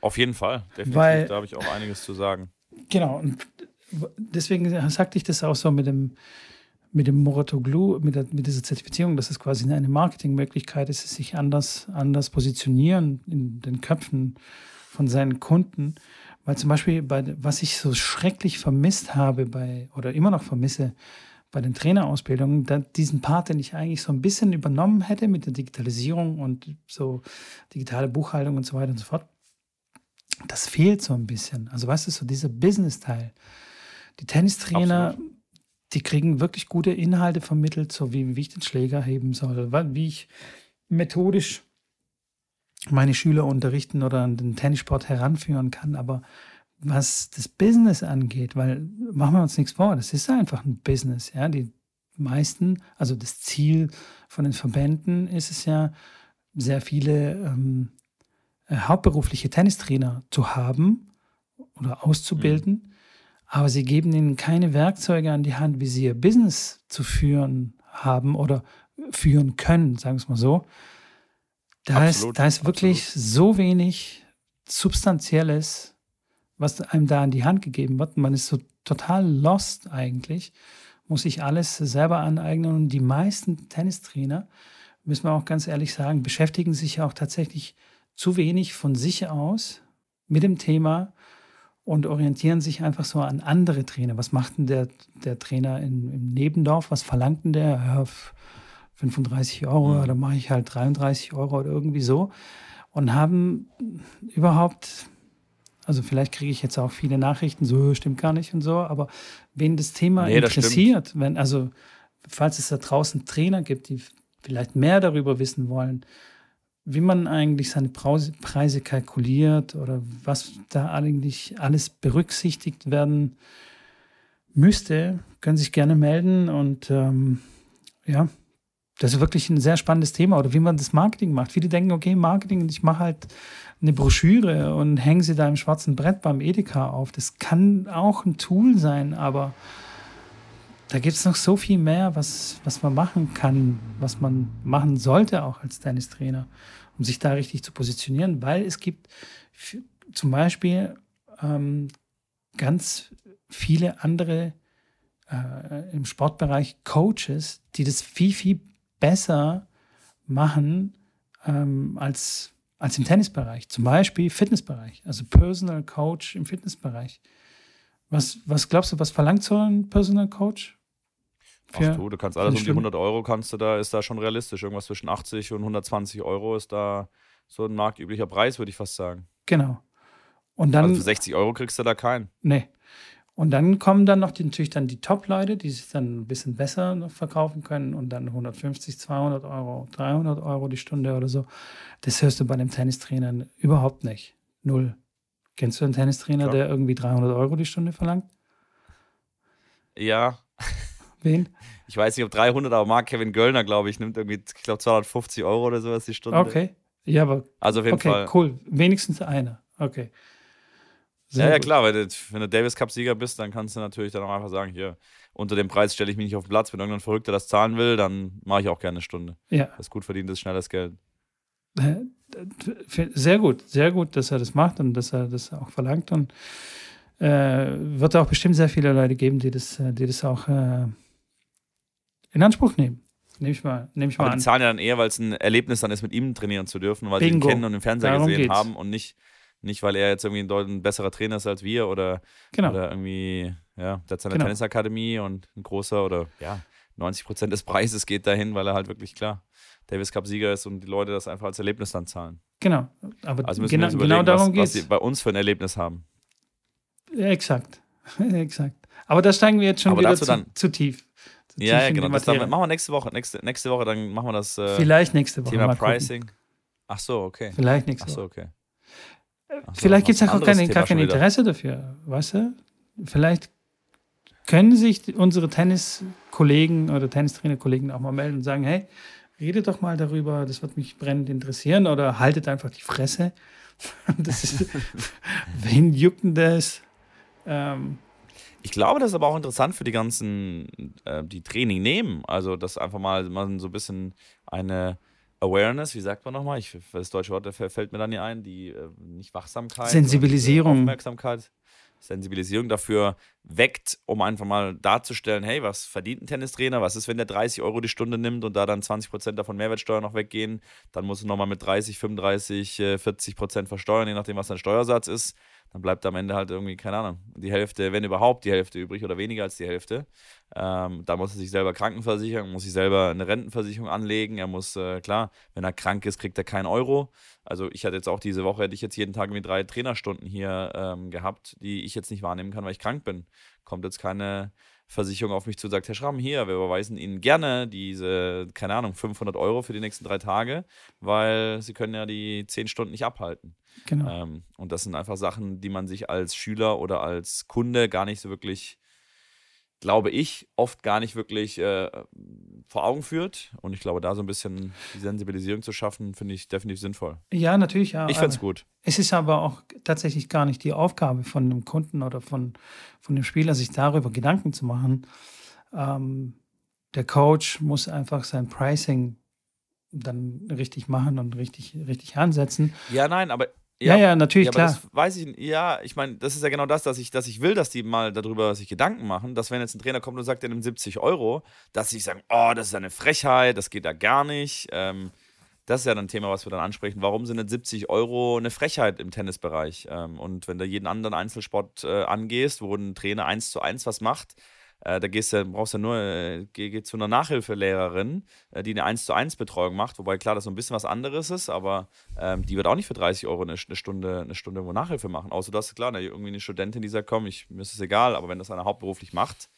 Speaker 1: Auf jeden Fall, definitiv.
Speaker 2: Weil,
Speaker 1: da habe ich auch einiges zu sagen.
Speaker 2: Genau, und deswegen sagte ich das auch so mit dem, mit dem Moratoglu, mit, mit dieser Zertifizierung, dass es quasi eine Marketingmöglichkeit ist, sich anders, anders positionieren in den Köpfen von seinen Kunden. Weil zum Beispiel, bei, was ich so schrecklich vermisst habe bei, oder immer noch vermisse bei den Trainerausbildungen, diesen Part, den ich eigentlich so ein bisschen übernommen hätte mit der Digitalisierung und so digitale Buchhaltung und so weiter und so fort, das fehlt so ein bisschen. Also weißt du, so dieser Business-Teil. Die Tennistrainer, Absolut. die kriegen wirklich gute Inhalte vermittelt, so wie, wie ich den Schläger heben soll, wie ich methodisch meine Schüler unterrichten oder an den Tennissport heranführen kann. Aber was das Business angeht, weil machen wir uns nichts vor, das ist einfach ein Business. Ja, die meisten, also das Ziel von den Verbänden ist es ja, sehr viele ähm, äh, hauptberufliche Tennistrainer zu haben oder auszubilden, mhm. aber sie geben ihnen keine Werkzeuge an die Hand, wie sie ihr Business zu führen haben oder führen können, sagen wir es mal so. Da absolut, ist, da ist wirklich absolut. so wenig Substanzielles, was einem da an die Hand gegeben wird. Man ist so total lost eigentlich, muss sich alles selber aneignen. Und die meisten Tennistrainer, müssen wir auch ganz ehrlich sagen, beschäftigen sich auch tatsächlich zu wenig von sich aus mit dem Thema und orientieren sich einfach so an andere Trainer. Was macht denn der, der Trainer in, im Nebendorf? Was verlangt denn der? Ja, 35 Euro mhm. oder mache ich halt 33 Euro oder irgendwie so. Und haben überhaupt, also vielleicht kriege ich jetzt auch viele Nachrichten, so stimmt gar nicht und so, aber wen das Thema nee, interessiert, das wenn, also falls es da draußen Trainer gibt, die vielleicht mehr darüber wissen wollen, wie man eigentlich seine Preise kalkuliert oder was da eigentlich alles berücksichtigt werden müsste, können sich gerne melden. Und ähm, ja, das ist wirklich ein sehr spannendes Thema. Oder wie man das Marketing macht. Viele denken, okay, Marketing, ich mache halt eine Broschüre und hänge sie da im schwarzen Brett beim Edeka auf. Das kann auch ein Tool sein, aber da gibt es noch so viel mehr, was, was man machen kann, was man machen sollte auch als Tennistrainer, um sich da richtig zu positionieren, weil es gibt zum Beispiel ähm, ganz viele andere äh, im Sportbereich Coaches, die das viel, viel besser machen ähm, als, als im Tennisbereich. Zum Beispiel Fitnessbereich, also Personal Coach im Fitnessbereich. Was, was glaubst du, was verlangt so ein Personal Coach?
Speaker 1: Ach du, du kannst alles um die 100 Euro, kannst du da, ist da schon realistisch. Irgendwas zwischen 80 und 120 Euro ist da so ein marktüblicher Preis, würde ich fast sagen.
Speaker 2: Genau. Und dann, also
Speaker 1: für 60 Euro kriegst du da keinen.
Speaker 2: Nee. Und dann kommen dann noch die, natürlich dann die Top-Leute, die sich dann ein bisschen besser verkaufen können und dann 150, 200 Euro, 300 Euro die Stunde oder so. Das hörst du bei dem Tennistrainer überhaupt nicht. Null. Kennst du einen Tennistrainer, Klar. der irgendwie 300 Euro die Stunde verlangt?
Speaker 1: Ja,
Speaker 2: Wen? <laughs>
Speaker 1: Ich weiß nicht, ob 300, aber Mark Kevin Göllner, glaube ich, nimmt irgendwie, ich glaube, 250 Euro oder sowas die Stunde.
Speaker 2: Okay. Ja, aber.
Speaker 1: Also auf jeden
Speaker 2: okay,
Speaker 1: Fall.
Speaker 2: cool. Wenigstens einer. Okay.
Speaker 1: Ja, ja, klar, weil du, wenn du Davis Cup-Sieger bist, dann kannst du natürlich dann auch einfach sagen: Hier, unter dem Preis stelle ich mich nicht auf den Platz. Wenn irgendein Verrückter das zahlen will, dann mache ich auch gerne eine Stunde.
Speaker 2: Ja.
Speaker 1: Das ist gut verdientes, schnelles Geld.
Speaker 2: Sehr gut, sehr gut, dass er das macht und dass er das auch verlangt. Und äh, wird auch bestimmt sehr viele Leute geben, die das, äh, die das auch. Äh, in Anspruch nehmen. Nehme ich mal, nehm ich mal
Speaker 1: Aber
Speaker 2: an.
Speaker 1: die zahlen ja dann eher, weil es ein Erlebnis dann ist, mit ihm trainieren zu dürfen, weil Bingo. sie ihn kennen und im Fernseher Darum gesehen geht's. haben und nicht, Nicht, weil er jetzt irgendwie ein, ein besserer Trainer ist als wir oder,
Speaker 2: Genau.
Speaker 1: oder irgendwie, ja, der hat seine
Speaker 2: Genau.
Speaker 1: Tennisakademie und ein großer oder ja, 90 Prozent des Preises geht dahin, weil er halt wirklich klar Davis Cup-Sieger ist und die Leute das einfach als Erlebnis dann zahlen.
Speaker 2: Genau. Aber
Speaker 1: Also müssen
Speaker 2: genau,
Speaker 1: wir uns überlegen,
Speaker 2: genau darum
Speaker 1: was,
Speaker 2: geht
Speaker 1: was
Speaker 2: es.
Speaker 1: sie bei uns für ein Erlebnis haben.
Speaker 2: Ja, exakt. <laughs> exakt. Aber da steigen wir jetzt schon
Speaker 1: Aber
Speaker 2: wieder zu,
Speaker 1: dann-
Speaker 2: zu tief. Zu
Speaker 1: Ja,
Speaker 2: tief
Speaker 1: ja, genau. Das dann, machen wir nächste Woche. Nächste, nächste Woche, dann machen wir das äh,
Speaker 2: Vielleicht nächste Woche.
Speaker 1: Thema
Speaker 2: mal gucken.
Speaker 1: Pricing. Ach so, okay.
Speaker 2: Vielleicht nächste
Speaker 1: Ach so,
Speaker 2: Woche.
Speaker 1: okay. So,
Speaker 2: Vielleicht gibt es auch gar kein. Interesse dafür, weißt du? Vielleicht können sich unsere Tenniskollegen oder Tennistrainerkollegen auch mal melden und sagen, hey, redet doch mal darüber, das wird mich brennend interessieren oder haltet einfach die Fresse. <laughs> Das ist, <laughs> wen juckt denn das? Ähm,
Speaker 1: Ich glaube, das ist aber auch interessant für die ganzen, äh, die Training nehmen. Also, dass einfach mal man so ein bisschen eine Awareness, wie sagt man nochmal? Ich, das deutsche Wort fällt mir dann nie ein, die äh, nicht Wachsamkeit.
Speaker 2: Sensibilisierung.
Speaker 1: äh, Aufmerksamkeit. Sensibilisierung dafür weckt, um einfach mal darzustellen, hey, was verdient ein Tennistrainer? Was ist, wenn der 30 Euro die Stunde nimmt und da dann 20 Prozent davon Mehrwertsteuer noch weggehen? Dann muss er nochmal mit 30, 35, äh, 40 Prozent versteuern, je nachdem, was sein Steuersatz ist. Dann bleibt am Ende halt irgendwie, keine Ahnung, die Hälfte, wenn überhaupt die Hälfte übrig oder weniger als die Hälfte. Ähm, da muss er sich selber krankenversichern, muss sich selber eine Rentenversicherung anlegen. Er muss, äh, klar, wenn er krank ist, kriegt er keinen Euro. Also ich hatte jetzt auch diese Woche, hätte ich jetzt jeden Tag irgendwie drei Trainerstunden hier ähm, gehabt, die ich jetzt nicht wahrnehmen kann, weil ich krank bin. Kommt jetzt keine Versicherung auf mich zu, sagt, Herr Schramm, hier, wir überweisen Ihnen gerne diese, keine Ahnung, 500 Euro für die nächsten drei Tage, weil Sie können ja die zehn Stunden nicht abhalten.
Speaker 2: genau.
Speaker 1: Ähm, und das sind einfach Sachen, die man sich als Schüler oder als Kunde gar nicht so wirklich, glaube ich, oft gar nicht wirklich äh, vor Augen führt. Und ich glaube, da so ein bisschen die Sensibilisierung zu schaffen, finde ich definitiv sinnvoll.
Speaker 2: Ja, natürlich. Ja,
Speaker 1: Ich fände es gut.
Speaker 2: Es ist aber auch tatsächlich gar nicht die Aufgabe von einem Kunden oder von, von dem Spieler, sich darüber Gedanken zu machen. Ähm, der Coach muss einfach sein Pricing dann richtig machen und richtig, richtig ansetzen.
Speaker 1: Ja, nein, aber.
Speaker 2: Ja, ja, natürlich,
Speaker 1: Ja,
Speaker 2: klar.
Speaker 1: das weiß ich, ja, ich meine, das ist ja genau das, dass ich, dass ich will, dass die mal darüber sich Gedanken machen, dass wenn jetzt ein Trainer kommt und sagt, er nimmt 70 Euro, dass sie sagen, oh, das ist eine Frechheit, das geht da gar nicht. Ähm, das ist ja dann ein Thema, was wir dann ansprechen. Warum sind denn 70 Euro eine Frechheit im Tennisbereich? Ähm, und wenn du jeden anderen Einzelsport äh, angehst, wo ein Trainer eins zu eins was macht, da gehst du, brauchst du nur, äh, geh, geh zu einer Nachhilfelehrerin, äh, die eine 1 zu 1 Betreuung macht, wobei klar, das so ein bisschen was anderes ist, aber ähm, die wird auch nicht für 30 Euro eine, eine Stunde, eine Stunde irgendwo Nachhilfe machen. Außer du hast klar, ne, irgendwie eine Studentin, die sagt, komm, ich, mir ist es egal, aber wenn das einer hauptberuflich macht,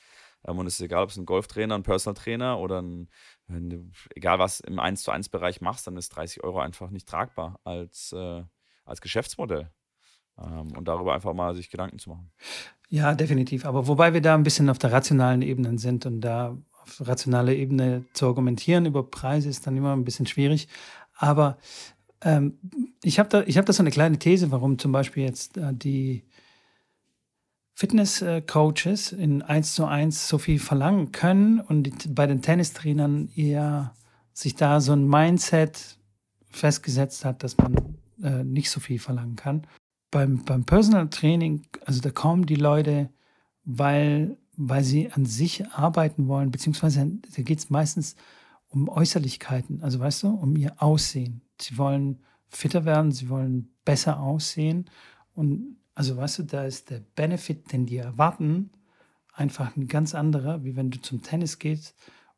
Speaker 1: ähm, und es ist egal, ob es ein Golftrainer, ein Personal Trainer oder ein, du, egal was im 1 zu 1 Bereich machst, dann ist 30 Euro einfach nicht tragbar als, äh, als Geschäftsmodell. Ähm, und darüber einfach mal sich Gedanken zu machen.
Speaker 2: Ja, definitiv. Aber wobei wir da ein bisschen auf der rationalen Ebene sind und da auf rationaler Ebene zu argumentieren über Preise ist dann immer ein bisschen schwierig. Aber ähm, ich habe da, hab da so eine kleine These, warum zum Beispiel jetzt äh, die Fitness-Coaches in 1 zu 1 so viel verlangen können und die, bei den Tennistrainern eher sich da so ein Mindset festgesetzt hat, dass man äh, nicht so viel verlangen kann beim, beim Personal Training, also da kommen die Leute, weil, weil sie an sich arbeiten wollen, beziehungsweise da geht es meistens um Äußerlichkeiten, also weißt du, um ihr Aussehen. Sie wollen fitter werden, sie wollen besser aussehen und also weißt du, da ist der Benefit, den die erwarten, einfach ein ganz anderer, wie wenn du zum Tennis gehst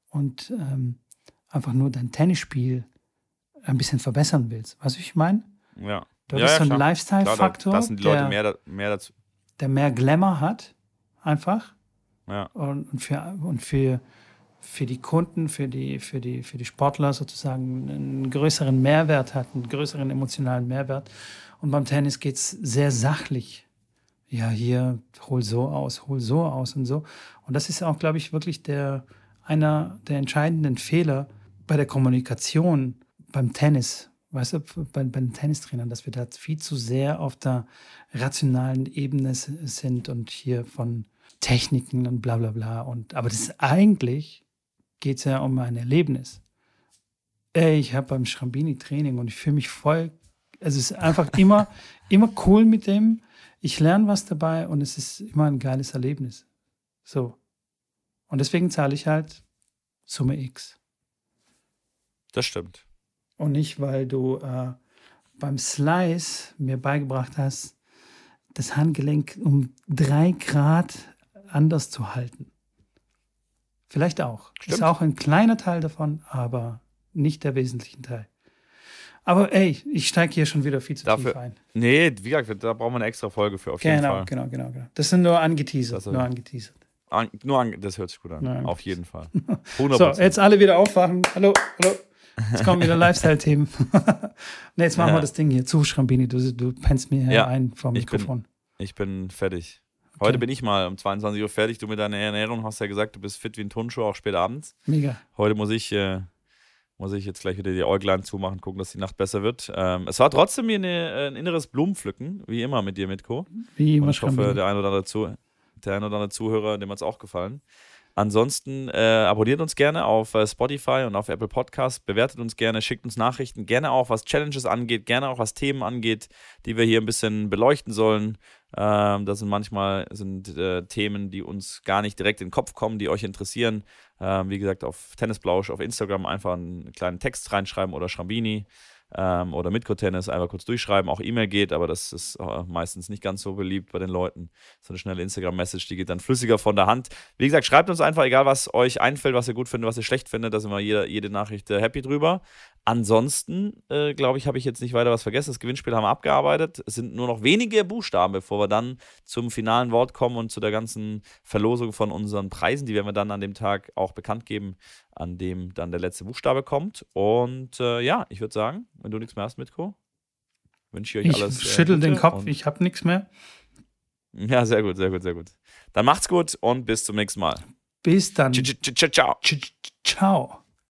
Speaker 2: und ähm, einfach nur dein Tennisspiel ein bisschen verbessern willst. Weißt du, wie ich meine?
Speaker 1: Ja.
Speaker 2: Du
Speaker 1: ja, ja,
Speaker 2: so.
Speaker 1: Klar,
Speaker 2: Lifestyle-Faktor,
Speaker 1: da, da sind die Leute
Speaker 2: der,
Speaker 1: mehr, da, mehr dazu.
Speaker 2: der mehr Glamour hat, einfach.
Speaker 1: Ja.
Speaker 2: Und, und, für, und für, für die Kunden, für die, für, die, für die Sportler sozusagen einen größeren Mehrwert hat, einen größeren emotionalen Mehrwert. Und beim Tennis geht es sehr sachlich. Ja, hier, hol so aus, hol so aus und so. Und das ist auch, glaube ich, wirklich der, einer der entscheidenden Fehler bei der Kommunikation beim Tennis. Weißt du, bei, bei den Tennistrainern, dass wir da viel zu sehr auf der rationalen Ebene sind und hier von Techniken und bla bla bla. Und, aber das ist eigentlich geht es ja um ein Erlebnis. Ey, ich habe beim Schrambini Training und ich fühle mich voll. Es ist einfach <laughs> immer, immer cool mit dem. Ich lerne was dabei und es ist immer ein geiles Erlebnis. So. Und deswegen zahle ich halt Summe X.
Speaker 1: Das stimmt.
Speaker 2: Und nicht, weil du äh, beim Slice mir beigebracht hast, das Handgelenk um drei Grad anders zu halten. Vielleicht auch.
Speaker 1: Stimmt.
Speaker 2: Ist auch ein kleiner Teil davon, aber nicht der wesentliche Teil. Aber ey, ich steige hier schon wieder viel zu
Speaker 1: Dafür-
Speaker 2: tief ein.
Speaker 1: Nee, wie gesagt, da brauchen wir eine extra Folge für auf jeden
Speaker 2: Genau,
Speaker 1: Fall.
Speaker 2: genau, genau, genau. Das sind nur angeteasert. Nur angeteasert.
Speaker 1: An, nur an, das hört sich gut an.
Speaker 2: Ja.
Speaker 1: Auf jeden Fall. <laughs>
Speaker 2: So,
Speaker 1: 100%.
Speaker 2: jetzt alle wieder aufwachen. Hallo, hallo. Jetzt kommen wieder Lifestyle-Themen. <laughs> ne, jetzt machen wir das Ding hier zu, Schrambini. Du, du pennst mir
Speaker 1: Ja,
Speaker 2: ein vom
Speaker 1: ich bin-
Speaker 2: Mikrofon.
Speaker 1: Ich bin fertig. Heute
Speaker 2: Okay.
Speaker 1: bin ich mal um 22 Uhr fertig. Du mit deiner Ernährung hast ja gesagt, du bist fit wie ein Turnschuh, auch spät abends.
Speaker 2: Mega.
Speaker 1: Heute muss ich, äh, muss ich jetzt gleich wieder die Äuglein zumachen, gucken, dass die Nacht besser wird. Ähm, es war trotzdem mir eine, äh, ein inneres Blumenpflücken, wie immer mit dir, Mitko.
Speaker 2: Wie immer
Speaker 1: Und ich hoffe, der ein oder andere, Zu der ein oder andere Zuhörer, dem hat es auch gefallen. Ansonsten äh, abonniert uns gerne auf äh, Spotify und auf Apple Podcasts, bewertet uns gerne, schickt uns Nachrichten, gerne auch was Challenges angeht, gerne auch was Themen angeht, die wir hier ein bisschen beleuchten sollen. Ähm, das sind manchmal sind, äh, Themen, die uns gar nicht direkt in den Kopf kommen, die euch interessieren. Ähm, wie gesagt, auf Tennisblausch, auf Instagram einfach einen kleinen Text reinschreiben oder Schrambini ähm, oder Mitko-Tennis einfach kurz durchschreiben. Auch E-Mail geht, aber das ist äh, meistens nicht ganz so beliebt bei den Leuten. So eine schnelle Instagram-Message, die geht dann flüssiger von der Hand. Wie gesagt, schreibt uns einfach, egal was euch einfällt, was ihr gut findet, was ihr schlecht findet, da sind wir jede, jede Nachricht äh, happy drüber. Ansonsten, äh, glaube ich, habe ich jetzt nicht weiter was vergessen. Das Gewinnspiel haben wir abgearbeitet. Es sind nur noch wenige Buchstaben, bevor wir dann zum finalen Wort kommen und zu der ganzen Verlosung von unseren Preisen. Die werden wir dann an dem Tag auch bekannt geben, an dem dann der letzte Buchstabe kommt. Und äh, ja, ich würde sagen, wenn du nichts mehr hast, Mitko, wünsche ich euch
Speaker 2: Ich
Speaker 1: alles. äh,
Speaker 2: schüttel den
Speaker 1: Gute
Speaker 2: Kopf, ich habe nichts mehr.
Speaker 1: Ja, sehr gut, sehr gut, sehr gut. Dann macht's gut und bis zum nächsten Mal.
Speaker 2: Bis dann.
Speaker 1: Ciao.
Speaker 2: Ciao.